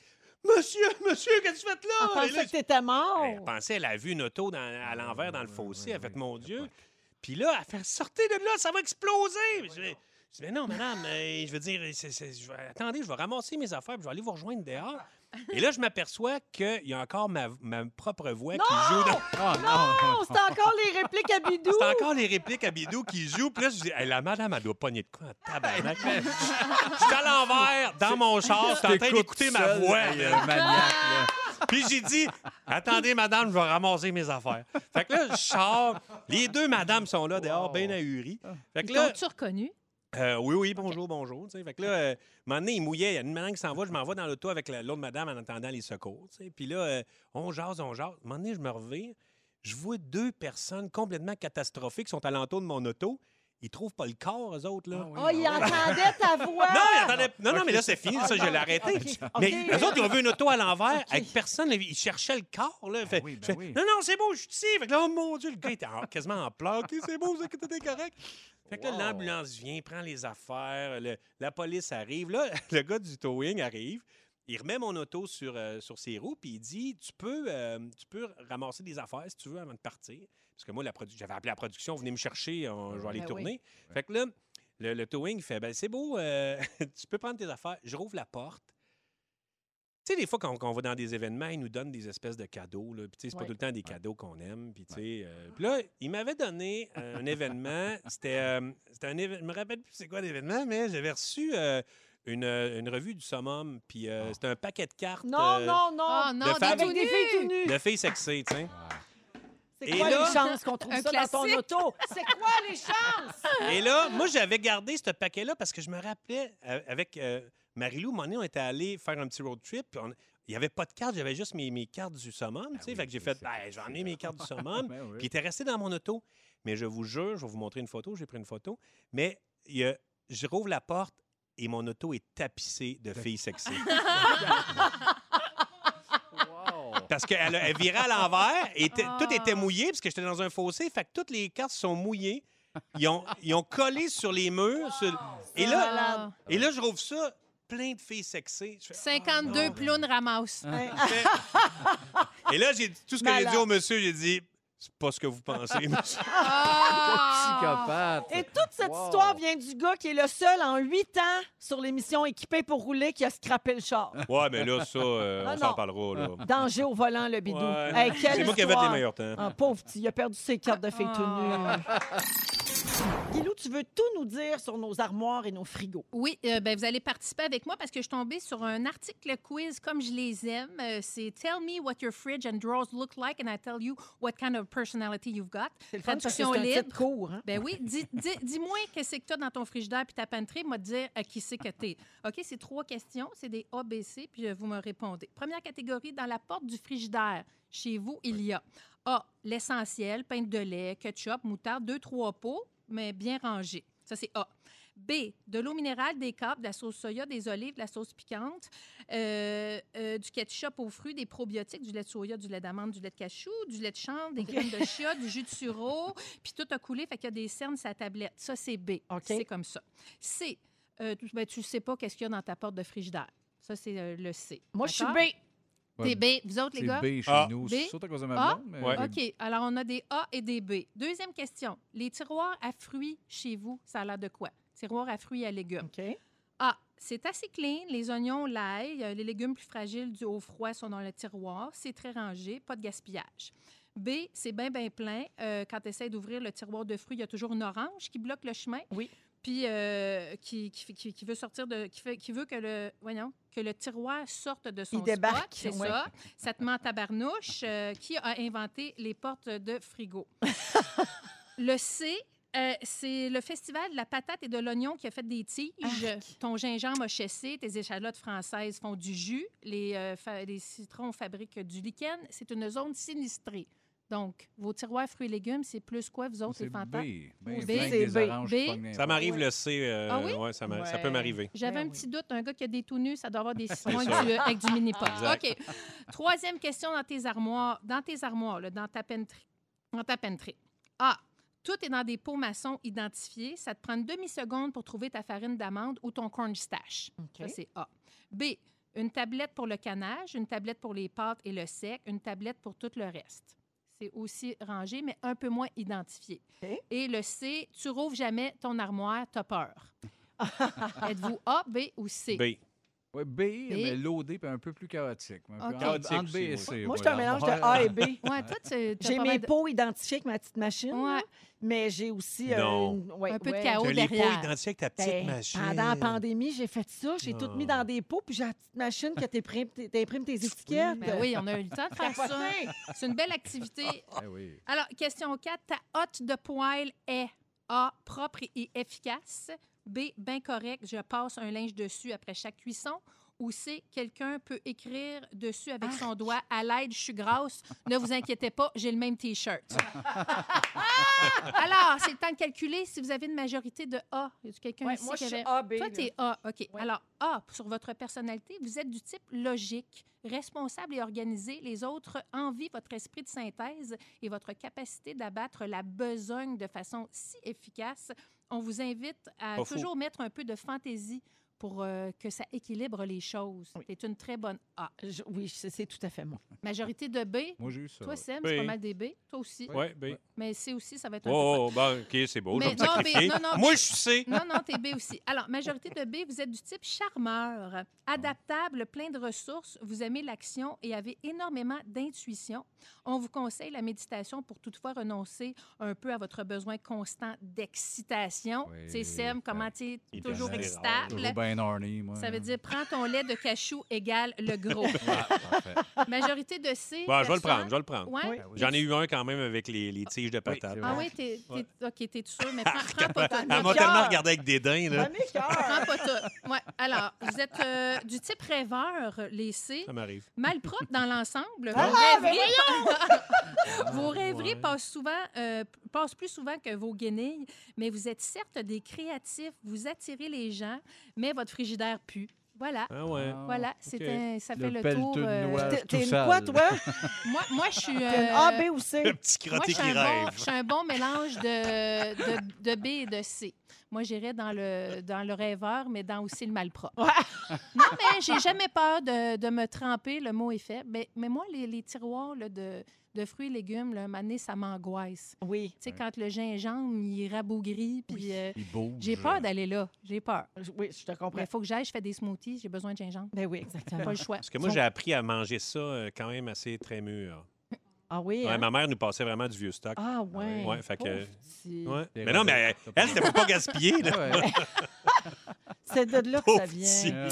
Monsieur, monsieur, qu'est-ce que tu fais là? Elle Et là, pensait que t'étais mort. elle pensait, elle a vu une auto dans- à l'envers dans le fossé. Elle a fait, mon Dieu. Puis là, elle fait, sortez de là, ça va exploser. Je dis, je dis, mais non, madame, euh, je veux dire, je vais- attendez, je vais ramasser mes affaires, puis je vais aller vous rejoindre dehors. Et là, je m'aperçois qu'il y a encore ma, ma propre voix qui joue dans. Oh non! C'est encore les répliques à bidou. C'est encore les répliques à Bidou qui jouent. Puis là, je dis, Hey, la madame, elle doit pogner de quoi tabarnak. Je suis à l'envers, dans mon char, je suis en train d'écouter ma voix. là. euh, maniaque, là. Puis j'ai dit, attendez, madame, je vais ramasser mes affaires. Fait que là, je sors. Les deux madames sont là dehors, bien ahuries. Fait que là, t'ont-tu reconnu? euh, oui, oui, bonjour, bonjour. tu. Fait que là, euh, un moment donné, il mouillait. Il y a une madame qui s'en va. Je m'en vais dans l'auto avec la- l'autre madame en attendant les secours. tu. Puis là, euh, on jase, on jase. À un moment donné, je me reviens. Je vois deux personnes complètement catastrophiques qui sont alentour de mon auto. Ils trouvent pas le corps, eux autres, là. Oh, il entendait ta voix. Non, mais attendez, non, non, mais là, c'est fini, ça, je l'ai arrêté. Mais eux autres, ils ont vu une auto à l'envers avec personne. Ils cherchaient le corps. Là. Fait- oui, ben oui. Non, non, c'est beau, je suis ici. Fait que là, oh mon Dieu, le gars était en- quasiment en pleurs. OK, c'est beau, c'est que tout est correct. Fait que là, l'ambulance vient, prend les affaires, le- la police arrive. Là, le gars du towing arrive. Il remet mon auto sur, euh, sur ses roues, puis il dit tu peux, euh, tu peux ramasser des affaires si tu veux avant de partir. Parce que moi, la j'avais appelé la production, venez me chercher, on- je vais aller Ben oui. tourner. Fait que là, le, le towing fait ben, c'est beau, euh, tu peux prendre tes affaires. Je rouvre la porte. Tu sais, des fois, quand, quand on va dans des événements, ils nous donnent des espèces de cadeaux. Là. Puis, tu sais, c'est pas Ouais. tout le temps des cadeaux qu'on aime. Puis, tu sais, euh, puis là, il m'avait donné euh, un événement. C'était euh, c'était un événement. Je me rappelle plus c'est quoi l'événement, mais j'avais reçu euh, une, euh, une revue du summum. Puis, euh, c'était un paquet de cartes. Non, euh, non, non. Oh non, de des filles tout nues. De filles sexées, tu sais. C'est quoi là- les chances qu'on trouve ça dans ton auto? C'est quoi les chances? Et là, moi, j'avais gardé ce paquet-là parce que je me rappelais, euh, avec euh, moment donné, on était allé faire un petit road trip. puis on- Il n'y avait pas de carte, j'avais juste mes, mes cartes du summum. tu sais. oui, fait que j'ai fait, ça. ben, j'ai emmené mes cartes du summum. Ben oui. Puis il était resté dans mon auto. Mais je vous jure, je vais vous montrer une photo. J'ai pris une photo. Mais il y a- je rouvre la porte et mon auto est tapissée de filles sexy. Parce qu'elle elle virait à l'envers et Ah. tout était mouillé parce que j'étais dans un fossé. Fait que toutes les cartes sont mouillées. Ils ont, ils ont collé sur les murs. sur- Et, là, Ah. et là, je trouve ça plein de filles sexées. Je fais, 52 plounes ramasse. Hein? Et là, j'ai tout ce que j'ai dit au monsieur, j'ai dit c'est pas ce que vous pensez, monsieur. Ah! Psychopathe. Et toute cette Wow. histoire vient du gars qui est le seul en huit ans sur l'émission Équipé pour rouler qui a scrappé le char. Ouais, mais là, ça, euh, Ah on s'en parlera. Là. Danger au volant, le bidou. Ouais. Hey, quelle C'est moi qui ai fait les histoire. meilleurs temps. Ah, pauvre petit, il a perdu ses cartes de filles tout Ah. Guilou, tu veux tout nous dire sur nos armoires et nos frigos. Oui, euh, ben, vous allez participer avec moi parce que je suis tombée sur un article quiz comme je les aime. Euh, c'est Tell me what your fridge and drawers look like and I tell you what kind of personality you've got. C'est le fun parce que c'est un titre court. Hein? Ben oui, dis, dis, dis-moi qu'est-ce que tu as dans ton frigidaire puis ta pantry, moi te dire à qui c'est que t'es. OK, c'est trois questions, c'est des A, B, C, puis euh, vous me répondez. Première catégorie, dans la porte du frigidaire, chez vous, il y a A, l'essentiel, pinte de lait, ketchup, moutarde, deux, trois pots, mais bien rangés. Ça, c'est A. B, de l'eau minérale, des câbles, de la sauce soya, des olives, de la sauce piquante, euh, euh, du ketchup aux fruits, des probiotiques, du lait de soya, du lait d'amande, du lait de cachou, du lait de chanvre, des graines de chia, du jus de sureau, puis tout a coulé, fait qu'il y a des cernes sur la tablette. Ça, c'est B. OK. C'est comme ça. C, euh, tu- ben, tu ne sais pas qu'est-ce qu'il y a dans ta porte de frigidaire. Ça, c'est le C. Moi, je suis? B. T'es B. Vous autres, les C'est gars? B chez Ah. nous. B? C'est surtout à cause de ma blonde. mais Ouais. B. OK. Alors, on a des A et des B. Deuxième question. Les tiroirs à fruits chez vous, ça a l'air de quoi? Tiroirs à fruits et à légumes. OK. A. C'est assez clean. Les oignons, l'ail, euh, les légumes plus fragiles du haut froid sont dans le tiroir. C'est très rangé. Pas de gaspillage. B. C'est bien, bien plein. Euh, quand tu essaies d'ouvrir le tiroir de fruits, il y a toujours une orange qui bloque le chemin. Oui. Puis euh, qui, qui, qui- qui veut sortir de. Qui, fait, qui veut que le. Voyons. Que le tiroir sorte de son Il débarque. C'est ouais. ça. Ça te ment tabarnouche. Euh, qui a inventé les portes de frigo? le C. euh, c'est le festival de la patate et de l'oignon qui a fait des tiges. Ton gingembre a chessé, tes échalotes françaises font du jus, les, euh, les citrons fabriquent du lichen. C'est une zone sinistrée. Donc, vos tiroirs fruits et légumes, c'est plus quoi, vous autres, C'est les B. fantasmes? Ben, B, que c'est B. B? Ça m'arrive Ouais. le C. euh, Ah oui? ouais, ça, peut m'arriver. J'avais Ben un oui. petit doute. Un gars qui a des tout nus, ça doit avoir des citrons avec du, avec du mini-pot. OK. Troisième question dans tes armoires. Dans tes armoires, là, dans ta pantry. Dans ta pantry. A. Tout est dans des pots maçons identifiés. Ça te prend une demi-seconde pour trouver ta farine d'amande ou ton corn stash. Ça, c'est A. B. Une tablette pour le canage, une tablette pour les pâtes et le sec, une tablette pour tout le reste. C'est aussi rangé, mais un peu moins identifié. Et le C, tu rouvres jamais ton armoire, t'as peur. Êtes-vous A, B ou C? B. Oui, B, mais loadé puis un peu plus chaotique. Un peu entre- entre B Chaotique et aussi, C. Moi, je suis un mélange de. A et B. Ouais, toi, tu t'as J'ai pas mes mal de- pots identifiés avec ma petite machine, Ouais. mais j'ai aussi euh, Non. une- ouais, Un peu de ouais. chaos. Tu as les pots derrière. identifiés avec ta petite Ben, machine. Pendant la pandémie, j'ai fait ça. J'ai tout mis Ah. dans des pots, puis j'ai la petite machine que t'imprimes tes, t'imprimes tes étiquettes. Ben oui, on a eu le temps de faire ça. C'est une belle activité. Eh oui. Alors, question 4. Ta hotte de poêle est A, propre et efficace? B, bien correct, je passe un linge dessus après chaque cuisson. Ou C, quelqu'un peut écrire dessus avec son doigt à l'aide, je suis grasse. Ne vous inquiétez pas, j'ai le même T-shirt. Alors, c'est le temps de calculer si vous avez une majorité de A. Y a quelqu'un Ouais, ici moi, qui je suis avait- A, B, Toi, tu es A. OK. Ouais. Alors, A, sur votre personnalité, vous êtes du type logique, responsable et organisé. Les autres envient votre esprit de synthèse et votre capacité d'abattre la besogne de façon si efficace. On vous invite à Pas fou. toujours mettre un peu de fantaisie pour euh, que ça équilibre les choses. Oui. C'est une très bonne A. Je- oui, c'est tout à fait moi. Majorité de B. Moi, j'ai eu ça. Toi. Sam, Oui. c'est pas mal des B. Toi aussi. Ouais, ben. Mais C aussi, ça va être un peu Oh, oh, bon, OK, c'est beau. Je vais Mais me non, sacrifier. non, non, Moi, je suis C. Non, non, t'es B aussi. Alors, majorité de B, vous êtes du type charmeur, adaptable, plein de ressources, vous aimez l'action et avez énormément d'intuition. On vous conseille la méditation pour toutefois renoncer un peu à votre besoin constant d'excitation. Oui, tu sais, Sem, comment tu es toujours excitable? Bien moi. Ça veut dire prends ton lait de cachou égale le gros. Ouais, parfait. majorité de C. Bon, je vais le prendre, je vais le prendre. Ouais. Oui. J'en ai eu un quand même avec les, les tiges de patates. Ah oui, t'es, t'es- Ouais. OK, t'es sûr, mais prends, prends pas tout. Elle m'a tellement regardé avec des dents, là. Prends pas tout. Ouais. Alors, vous êtes euh, du type rêveur, les C. Ça m'arrive. Malpropre dans l'ensemble. Vos Ah, mais rêveries, vos rêveries Ouais. passent, souvent, euh, passent plus souvent que vos guenilles, mais vous êtes certes des créatifs, vous attirez les gens, mais votre frigidaire pue. Voilà. Ah ouais. Ah, Voilà, c'est OK. un, ça fait le tour. euh. T'es t'es une quoi, toi? moi, moi, je suis. T'es une euh, A, B ou C? Le petit moi, crotté je suis, qui un bon, rêve. je suis un bon mélange de, de, de B et de C. Moi, j'irais dans le, dans le rêveur, mais dans aussi le malpropre. Ouais. Non, mais j'ai jamais peur de, de me tremper, le mot est fait. Mais, mais moi, les, les tiroirs là, de, de fruits et légumes, là, un moment donné, ça m'angoisse. Oui. Tu sais, quand le gingembre, il rabougrit, puis euh, Il bouge. j'ai peur d'aller là. J'ai peur. Oui, je te comprends. Il faut que j'aille, je fais des smoothies, j'ai besoin de gingembre. Ben oui, exactement. Pas le choix. Parce que moi, j'ai appris à manger ça euh, quand même assez très mûr. Ah oui, Ouais, hein? ma mère nous passait vraiment du vieux stock. Ah ouais. Ouais, fait que-. Ouais. Mais non, mais elle, elle, c'était pour pas gaspiller. là. Ouais. C'est de là que ça vient.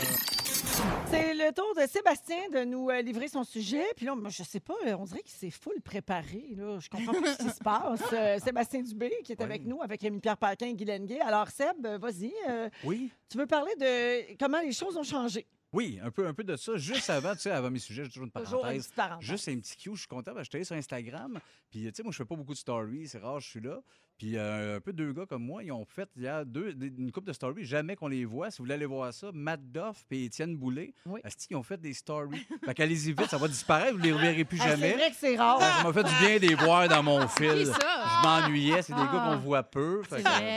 C'est le tour de Sébastien de nous euh, livrer son sujet. Puis là, moi, je sais pas, euh, on dirait qu'il s'est full préparé. Là. Je comprends pas ce qui se passe. Euh, Sébastien Dubé, qui est Oui. avec nous, avec Rémi-Pierre Paquin et Guy Lenguet. Alors, Seb, euh, vas-y. euh, Oui. tu veux parler de comment les choses ont changé? Oui, un peu, un peu de ça. Juste avant, tu sais, avant mes sujets, j'ai toujours une Toujours une parenthèse. petite parenthèse. Juste un petit cue, je suis content. parce que Je suis allé sur Instagram. Puis, tu sais, moi, je fais pas beaucoup de stories. C'est rare, je suis là. Puis, euh, un peu deux gars comme moi, ils ont fait il y a deux, des- une couple de stories. Jamais qu'on les voit. Si vous voulez aller voir ça, Matt Doff et Étienne Boulet, Oui. asti, ils ont fait des stories. fait qu'allez-y vite, ça va disparaître. Vous les reverrez plus Ah, c'est jamais. vrai que c'est rare. Ça m'a fait du bien de les voir dans mon fil. ça? Je m'ennuyais. C'est des gars Ah. qu'on voit peu. Fait C'est que, vrai.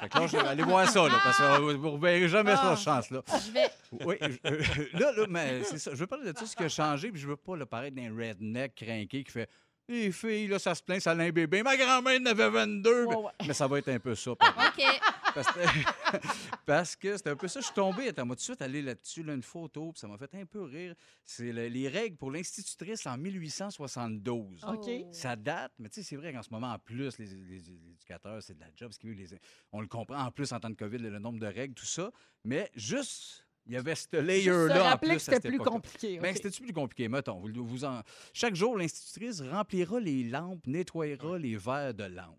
fait que là, je vais aller voir ça, là, parce que vous ne reverrez jamais Ah. ça, chance-là. Je vais. Oui, je- euh, là, là, mais c'est ça. Je veux parler de tout ce qui a changé, puis je veux pas le paraître d'un redneck crinqué qui fait Les filles, là, ça se plaint, ça a un bébé. Ma grand-mère en avait 22. Ouais, ouais. Mais ça va être un peu ça. OK. Parce que, parce c'était un peu ça. Je suis tombé, attends, moi, tout de suite allé là-dessus, là, une photo, puis ça m'a fait un peu rire. C'est le- les règles pour l'institutrice en 1872. OK. Oh. Ça date, mais tu sais, c'est vrai qu'en ce moment, en plus, les, les- les éducateurs, c'est de la job. ce qui les- on le comprend en plus en temps de COVID, le nombre de règles, tout ça. Mais juste, il y avait ce layer-là plus. à c'était plus compliqué. Ben, OK. c'était plus compliqué, mettons. Vous, vous en... Chaque jour, l'institutrice remplira les lampes, nettoyera les verres de lampes.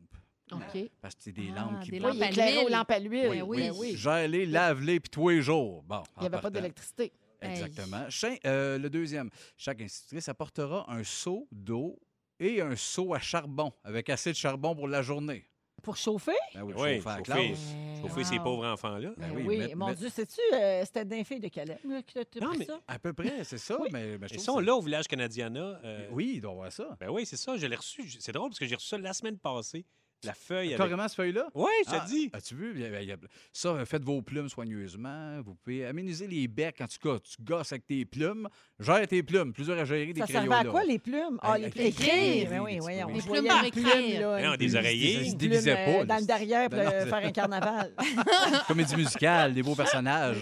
OK. Parce que c'est des Ah, lampes qui des brûlent. Oui, lampes à l'huile. lampes à l'huile. Ben oui. Ben oui. Gère-les, lave-les, puis tous les jours. Bon, Il n'y avait pas d'électricité. Exactement. Cha- euh, le deuxième, chaque institutrice apportera un seau d'eau et un seau à charbon, avec assez de charbon pour la journée. Pour chauffer? Ben oui, Oui, chauffer à la chauffer. classe. Chauffer ces Wow. pauvres enfants-là. Ben oui, mon Dieu, sais-tu, euh, c'était d'un fille de Calais que tu Non, pris mais- ça? À peu près, c'est ça. Oui. Mais, mais je Ils sont là au village Canadiana. euh, Oui, il doit y avoir ça. Ben oui, c'est ça. Je l'ai reçu. C'est drôle parce que j'ai reçu ça la semaine passée. La feuille avec. Carrément, ce feuille-là? Oui, je te Ah, dis. As-tu vu? Ça, faites vos plumes soigneusement. Vous pouvez améniser les becs. En tout cas, tu gosses avec tes plumes. Gère tes plumes. Plus dur à gérer des Ça crayons. servait à quoi, les plumes? Ah, Ah, les plumes. Écrire. Ben oui, Les plumes une écrire. des oreillers. Ils se déguisaient pas. Dans le derrière pour Ben faire un carnaval. Comédie musicale, des beaux personnages.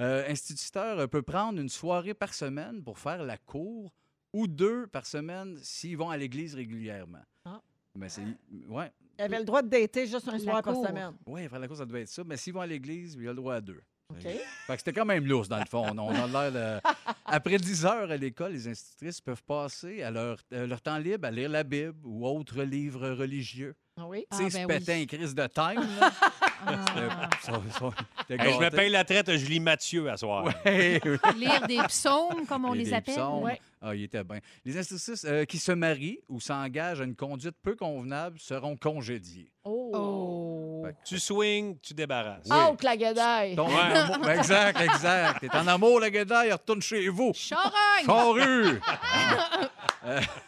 Euh, instituteur euh, peut prendre une soirée par semaine pour faire la cour ou deux par semaine s'ils vont à l'église régulièrement. Ah. Mais c'est. Ouais. Il avait le droit de dater juste un La soir par cour. semaine. Ouais, faire la cour, ça devait être ça. Mais s'ils vont à l'église, il a le droit à deux. OK. Fait que c'était quand même lousse, dans le fond. On a l'air de- Après 10 heures à l'école, les institutrices peuvent passer à leur, euh, leur temps libre à lire la Bible ou autres livres religieux. Ah oui? Ah, tu sais, se ben oui. un crise de time. Hey, je me paye la traite à Julie Mathieu à soir. Ouais. Lire des psaumes, comme on les appelle. Ouais. Ah, il était bien. Les institutrices euh, qui se marient ou s'engagent à une conduite peu convenable seront congédiées. Oh. Oh. Tu swings, tu débarrasses. Oui. Oh, que la guédaille. Ton- Ben, exact, exact. T'es en amour, le gars, il retourne chez vous. Charogne! Charrue! Euh,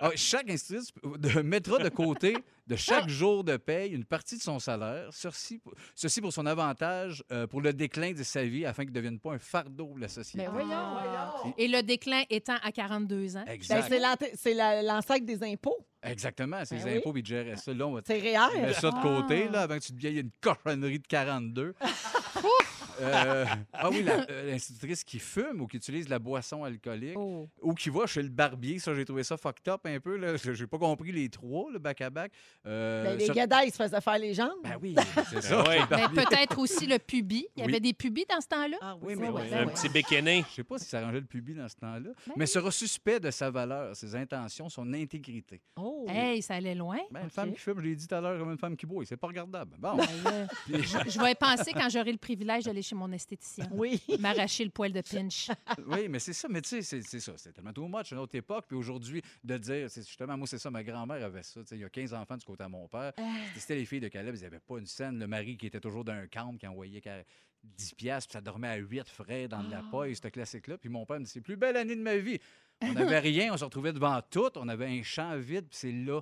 ah, chaque institutrice de- mettra de côté de chaque jour de paye une partie de son salaire, ceci, ceci pour son avantage, euh, pour le déclin de sa vie, afin qu'il ne devienne pas un fardeau pour la société. Mais voyons, voyons. Et le déclin étant à 42 ans. Ben, Exact. c'est l'ante- c'est la- l'ancêtre des impôts. Exactement, c'est Ben les oui. impôts, puis ils géraient ça. Là, on va C'est mettre réel. ça de côté, là, avant que tu te vieilles une cochonnerie de 42. Euh, ah oui, la- euh, l'institutrice qui fume ou qui utilise la boisson alcoolique Oh. ou qui va chez le barbier, ça, j'ai trouvé ça fucked up un peu. Là. J'ai pas compris les trois, le back-à-back. Euh, Ben, les sur- guédailles se faisaient faire les jambes. Ben oui, c'est ça. ouais. le Ben, barbier. peut-être aussi le pubis. Il y Oui. avait des pubis dans ce temps-là? Ah Oui, mais oui, ben Un oui. petit béquiné. Je sais pas si ça arrangeait le pubis dans ce temps-là, Ben mais sera suspect de sa valeur, ses intentions, son intégrité. Oh. Hey, ça allait loin. Ben, Une femme qui fume, je l'ai dit tout à l'heure, comme une femme qui boit, c'est pas regardable. Bon. Ben, je, je vais y penser quand j'aurai le privilège d'aller chez mon esthéticienne. Oui. M'arracher le poil de pinch. Oui, mais c'est ça. Mais tu sais, c'est- c'est ça. C'était tellement too much, une autre époque. Puis aujourd'hui, de dire, c'est justement, moi, c'est ça, ma grand-mère avait ça. Tu sais, il y a 15 enfants du côté à mon père. C'était- C'était les filles de Caleb, ils n'avaient pas une scène. Le mari qui était toujours d'un camp, qui envoyait qu'à 10 piastres, puis ça dormait à 8 frais dans de la paille, ce classique-là. Puis mon père me dit, c'est plus belle année de ma vie. On n'avait rien, on se retrouvait devant tout, on avait un champ vide, puis c'est là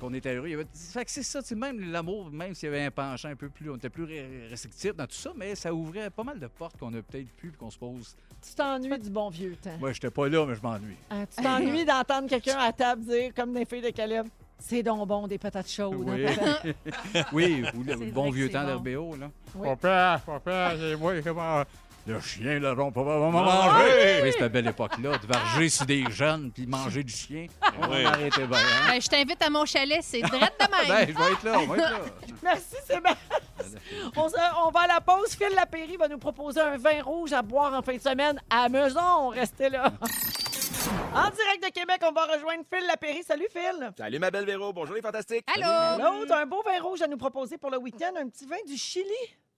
qu'on- était heureux. Il y avait... Fait que c'est ça, tu sais, même l'amour, même s'il y avait un penchant un peu plus, on était plus restrictif dans tout ça, mais ça ouvrait pas mal de portes qu'on a peut-être pu, puis qu'on se pose. Tu t'ennuies du bon vieux temps. Moi, j'étais pas là, mais je m'ennuie. Hein, tu t'ennuies d'entendre quelqu'un à table dire, comme des filles de Caleb, c'est donc bon des patates chaudes. hein, Oui. oui, ou le bon vieux temps bon. d'RBO, là. Oui. Papa, papa, c'est moi, comment... Le chien, le rond, papa, va Ah, manger. Oui, c'était belle époque-là, de varger sur des jeunes puis manger du chien. On Oui. arrêtait bien, hein? Ben, je t'invite à mon chalet, c'est drette de Ben, même. je vais être là, on va être là. Merci, Sébastien. On, se- on va à la pause. Phil Lapéry va nous proposer un vin rouge à boire en fin de semaine à Meudon. Restez là. En direct de Québec, on va rejoindre Phil Lapéry. Salut, Phil. Salut ma belle Véro, bonjour les fantastiques. Allô? Allô, t'as un beau vin rouge à nous proposer pour le week-end, un petit vin du Chili.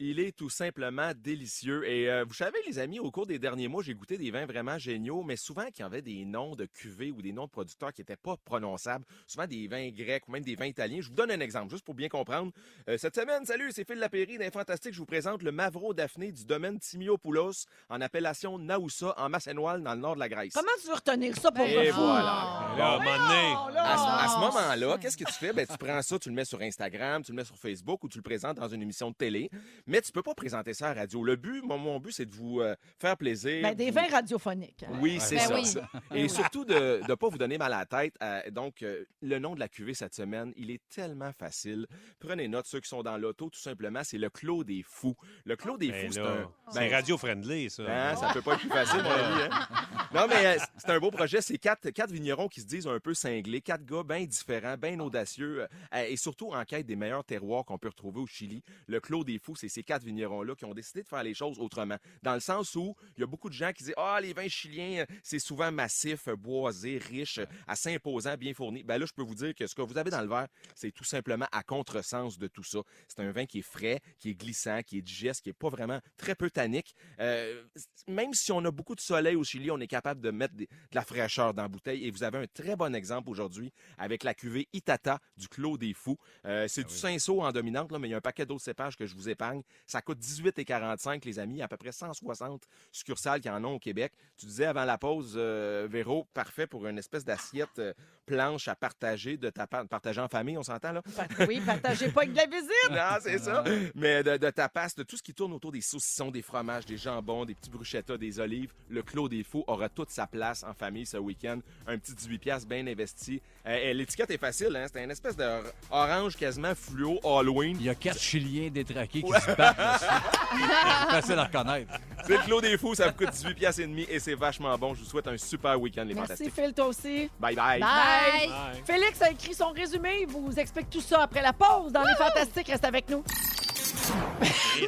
Il est tout simplement délicieux. Et euh, vous savez, les amis, au cours des derniers mois, j'ai goûté des vins vraiment géniaux, mais souvent qui avaient des noms de cuvées ou des noms de producteurs qui n'étaient pas prononçables. Souvent des vins grecs ou même des vins italiens. Je vous donne un exemple, juste pour bien comprendre. Euh, cette semaine, salut, c'est Phil Lapéry d'un Fantastique. Je vous présente le Mavro Daphné du domaine Timiopoulos en appellation Naoussa en Massenoile dans le nord de la Grèce. Comment tu veux retenir ça pour Et voilà. Ah. Là, à là. À, ce- à ce moment-là, qu'est-ce que tu fais? Ben, tu prends ça, tu le mets sur Instagram, tu le mets sur Facebook ou tu le présentes dans une émission de télé. Mais tu peux pas présenter ça à la radio. Le but, mon, mon but, c'est de vous euh, faire plaisir. Ben, des vous- vins radiophoniques. hein. Oui, c'est Ben ça. oui. ça. Et surtout de ne pas vous donner mal à la tête. Euh, donc, euh, le nom de la cuvée cette semaine, il est tellement facile. Prenez note, ceux qui sont dans l'auto, tout simplement, c'est le Clos des Fous. Le Clos des ben Fous, c'est un... c'est ben, radio-friendly, ça. Hein, ça peut pas être plus facile, mon ami. hein? Non, mais euh, c'est un beau projet. C'est quatre, quatre vignerons qui se disent un peu cinglés, quatre gars bien différents, bien audacieux, euh, et surtout en quête des meilleurs terroirs qu'on peut retrouver au Chili. Le Clos des Fous, c'est ces quatre vignerons-là qui ont décidé de faire les choses autrement. Dans le sens où il y a beaucoup de gens qui disent Ah, les vins chiliens, c'est souvent massif, boisé, riche, assez imposant, bien fourni. Ben là, je peux vous dire que ce que vous avez dans le verre, c'est tout simplement à contresens de tout ça. C'est un vin qui est frais, qui est glissant, qui est digeste, qui est pas vraiment très peu tannique. Euh, même si on a beaucoup de soleil au Chili, on est capable de mettre des- de la fraîcheur dans la bouteille. Et vous avez un très bon exemple aujourd'hui avec la cuvée Itata du Clos des Fous. Euh, c'est du Cinsault en dominante, là, mais il y a un paquet d'autres cépages que je vous épargne. Ça coûte 18,45 les amis, à peu près 160 succursales qui en ont au Québec. Tu disais avant la pause, euh, Véro, parfait pour une espèce d'assiette euh, planche à partager, de ta part- partager en famille, on s'entend là? Oui, partagez pas avec de la visite. Non, c'est ça. Mais de, de tapas, de tout ce qui tourne autour des saucissons, des fromages, des jambons, des petits bruschettas, des olives, le Clos des Fous aura toute sa place en famille ce week-end. Un petit 18 pièces bien investi. Euh, L'étiquette est facile, hein? C'est une espèce d'orange quasiment fluo Halloween. Il y a quatre Chiliens détraqués qui se facile à reconnaître. C'est le Clos des Fous, ça vous coûte 18 pièces et demi et c'est vachement bon. Je vous souhaite un super week-end, les Merci, fantastiques. Phil, toi aussi. Bye bye. Bye. Bye. Félix a écrit son résumé. Il vous explique tout ça après la pause dans Les Fantastiques. Reste avec nous.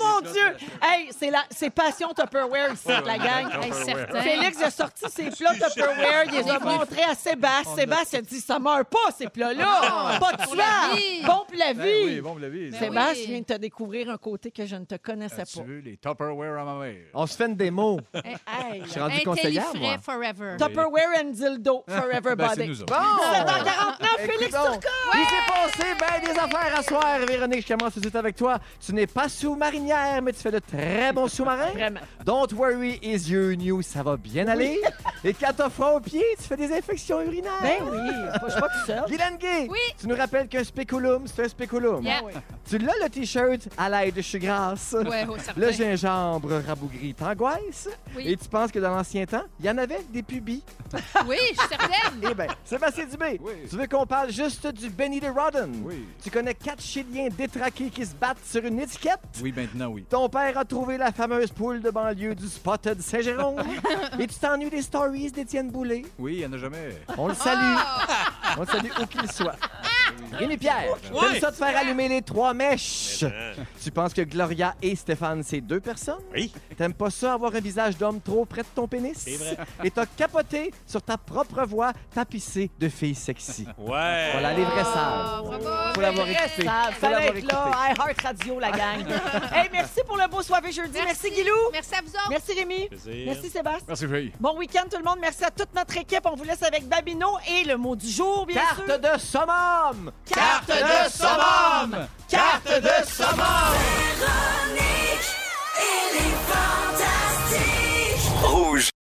Mon Dieu! Hey, c'est la... c'est passion Tupperware ici, la gang. Hey, certain. Félix a sorti ses plats Tupperware, il les a montrés à Sébastien. Sébastien a dit ça meurt pas, ces plats-là! Pas de tueur! vie. Bon pour la Ben vie! oui, bon. Ben Sébastien oui. vient de te découvrir un côté que je ne te connaissais As-tu pas. vu les Tupperware à ma mère? On se fait une démo. Hey, Je suis rendu conseillère, moi. Forever. Tupperware and dildo forever Ben, c'est body. nous. Bon! 7h49, Félix donc, Il s'est passé bien des affaires à soir. Véronique, je commence tout de suite avec toi. Tu n'es pas sous-marinière, mais tu fais de très bons sous-marins. Vraiment. Don't worry, is your new, ça va bien aller. Et quand t'as froid aux pieds, tu fais des infections urinaires. Ben oui, je suis pas tout seul. Guylaine Gay, Oui. tu nous rappelles qu'un spéculum, c'est un spéculum. Yeah. Ah. Tu l'as le t-shirt à l'aide de chez Grasse. Ouais, oh. Le gingembre rabougri t'angoisse. Oui. Et tu penses que dans l'ancien temps, il y en avait des pubis. Oui, je suis certaine. Eh bien, Sébastien Dubé, Oui. tu veux qu'on parle juste du Benny de Rodden? Oui. Tu connais quatre Chiliens détraqués qui se battent sur une étiquette? Oui, maintenant, oui. Ton père a trouvé la fameuse poule de banlieue du Spotted Saint-Jérôme. Et tu t'ennuies des stories d'Étienne Boulay. Oui, il n'y en a jamais. On le salue. Ah! On le salue où qu'il soit. Rémi Pierre, t'aimes ça de faire allumer les trois mèches? Tu penses que Gloria et Stéphane, c'est deux personnes? Oui. T'aimes pas ça avoir un visage d'homme trop près de ton pénis? C'est vrai. Et t'as capoté sur ta propre voix tapissée de filles sexy. Ouais. Voilà les vrais sages. bravo. Faut l'avoir écouté. sage. Faut l'avoir être là. écouté. Hey, Heart Radio, la gang. hey, merci pour le beau soirée jeudi. Merci, Guilou. Merci à vous autres. Merci, Rémi. Plaisir. Merci, Sébastien. Merci, Feuille. Bon week-end, tout le monde. Merci à toute notre équipe. On vous laisse avec Babino et le mot du jour, bien sûr. Carte de summum! Carte de summum! Carte de summum! Véronique, elle est fantastique. Rouge.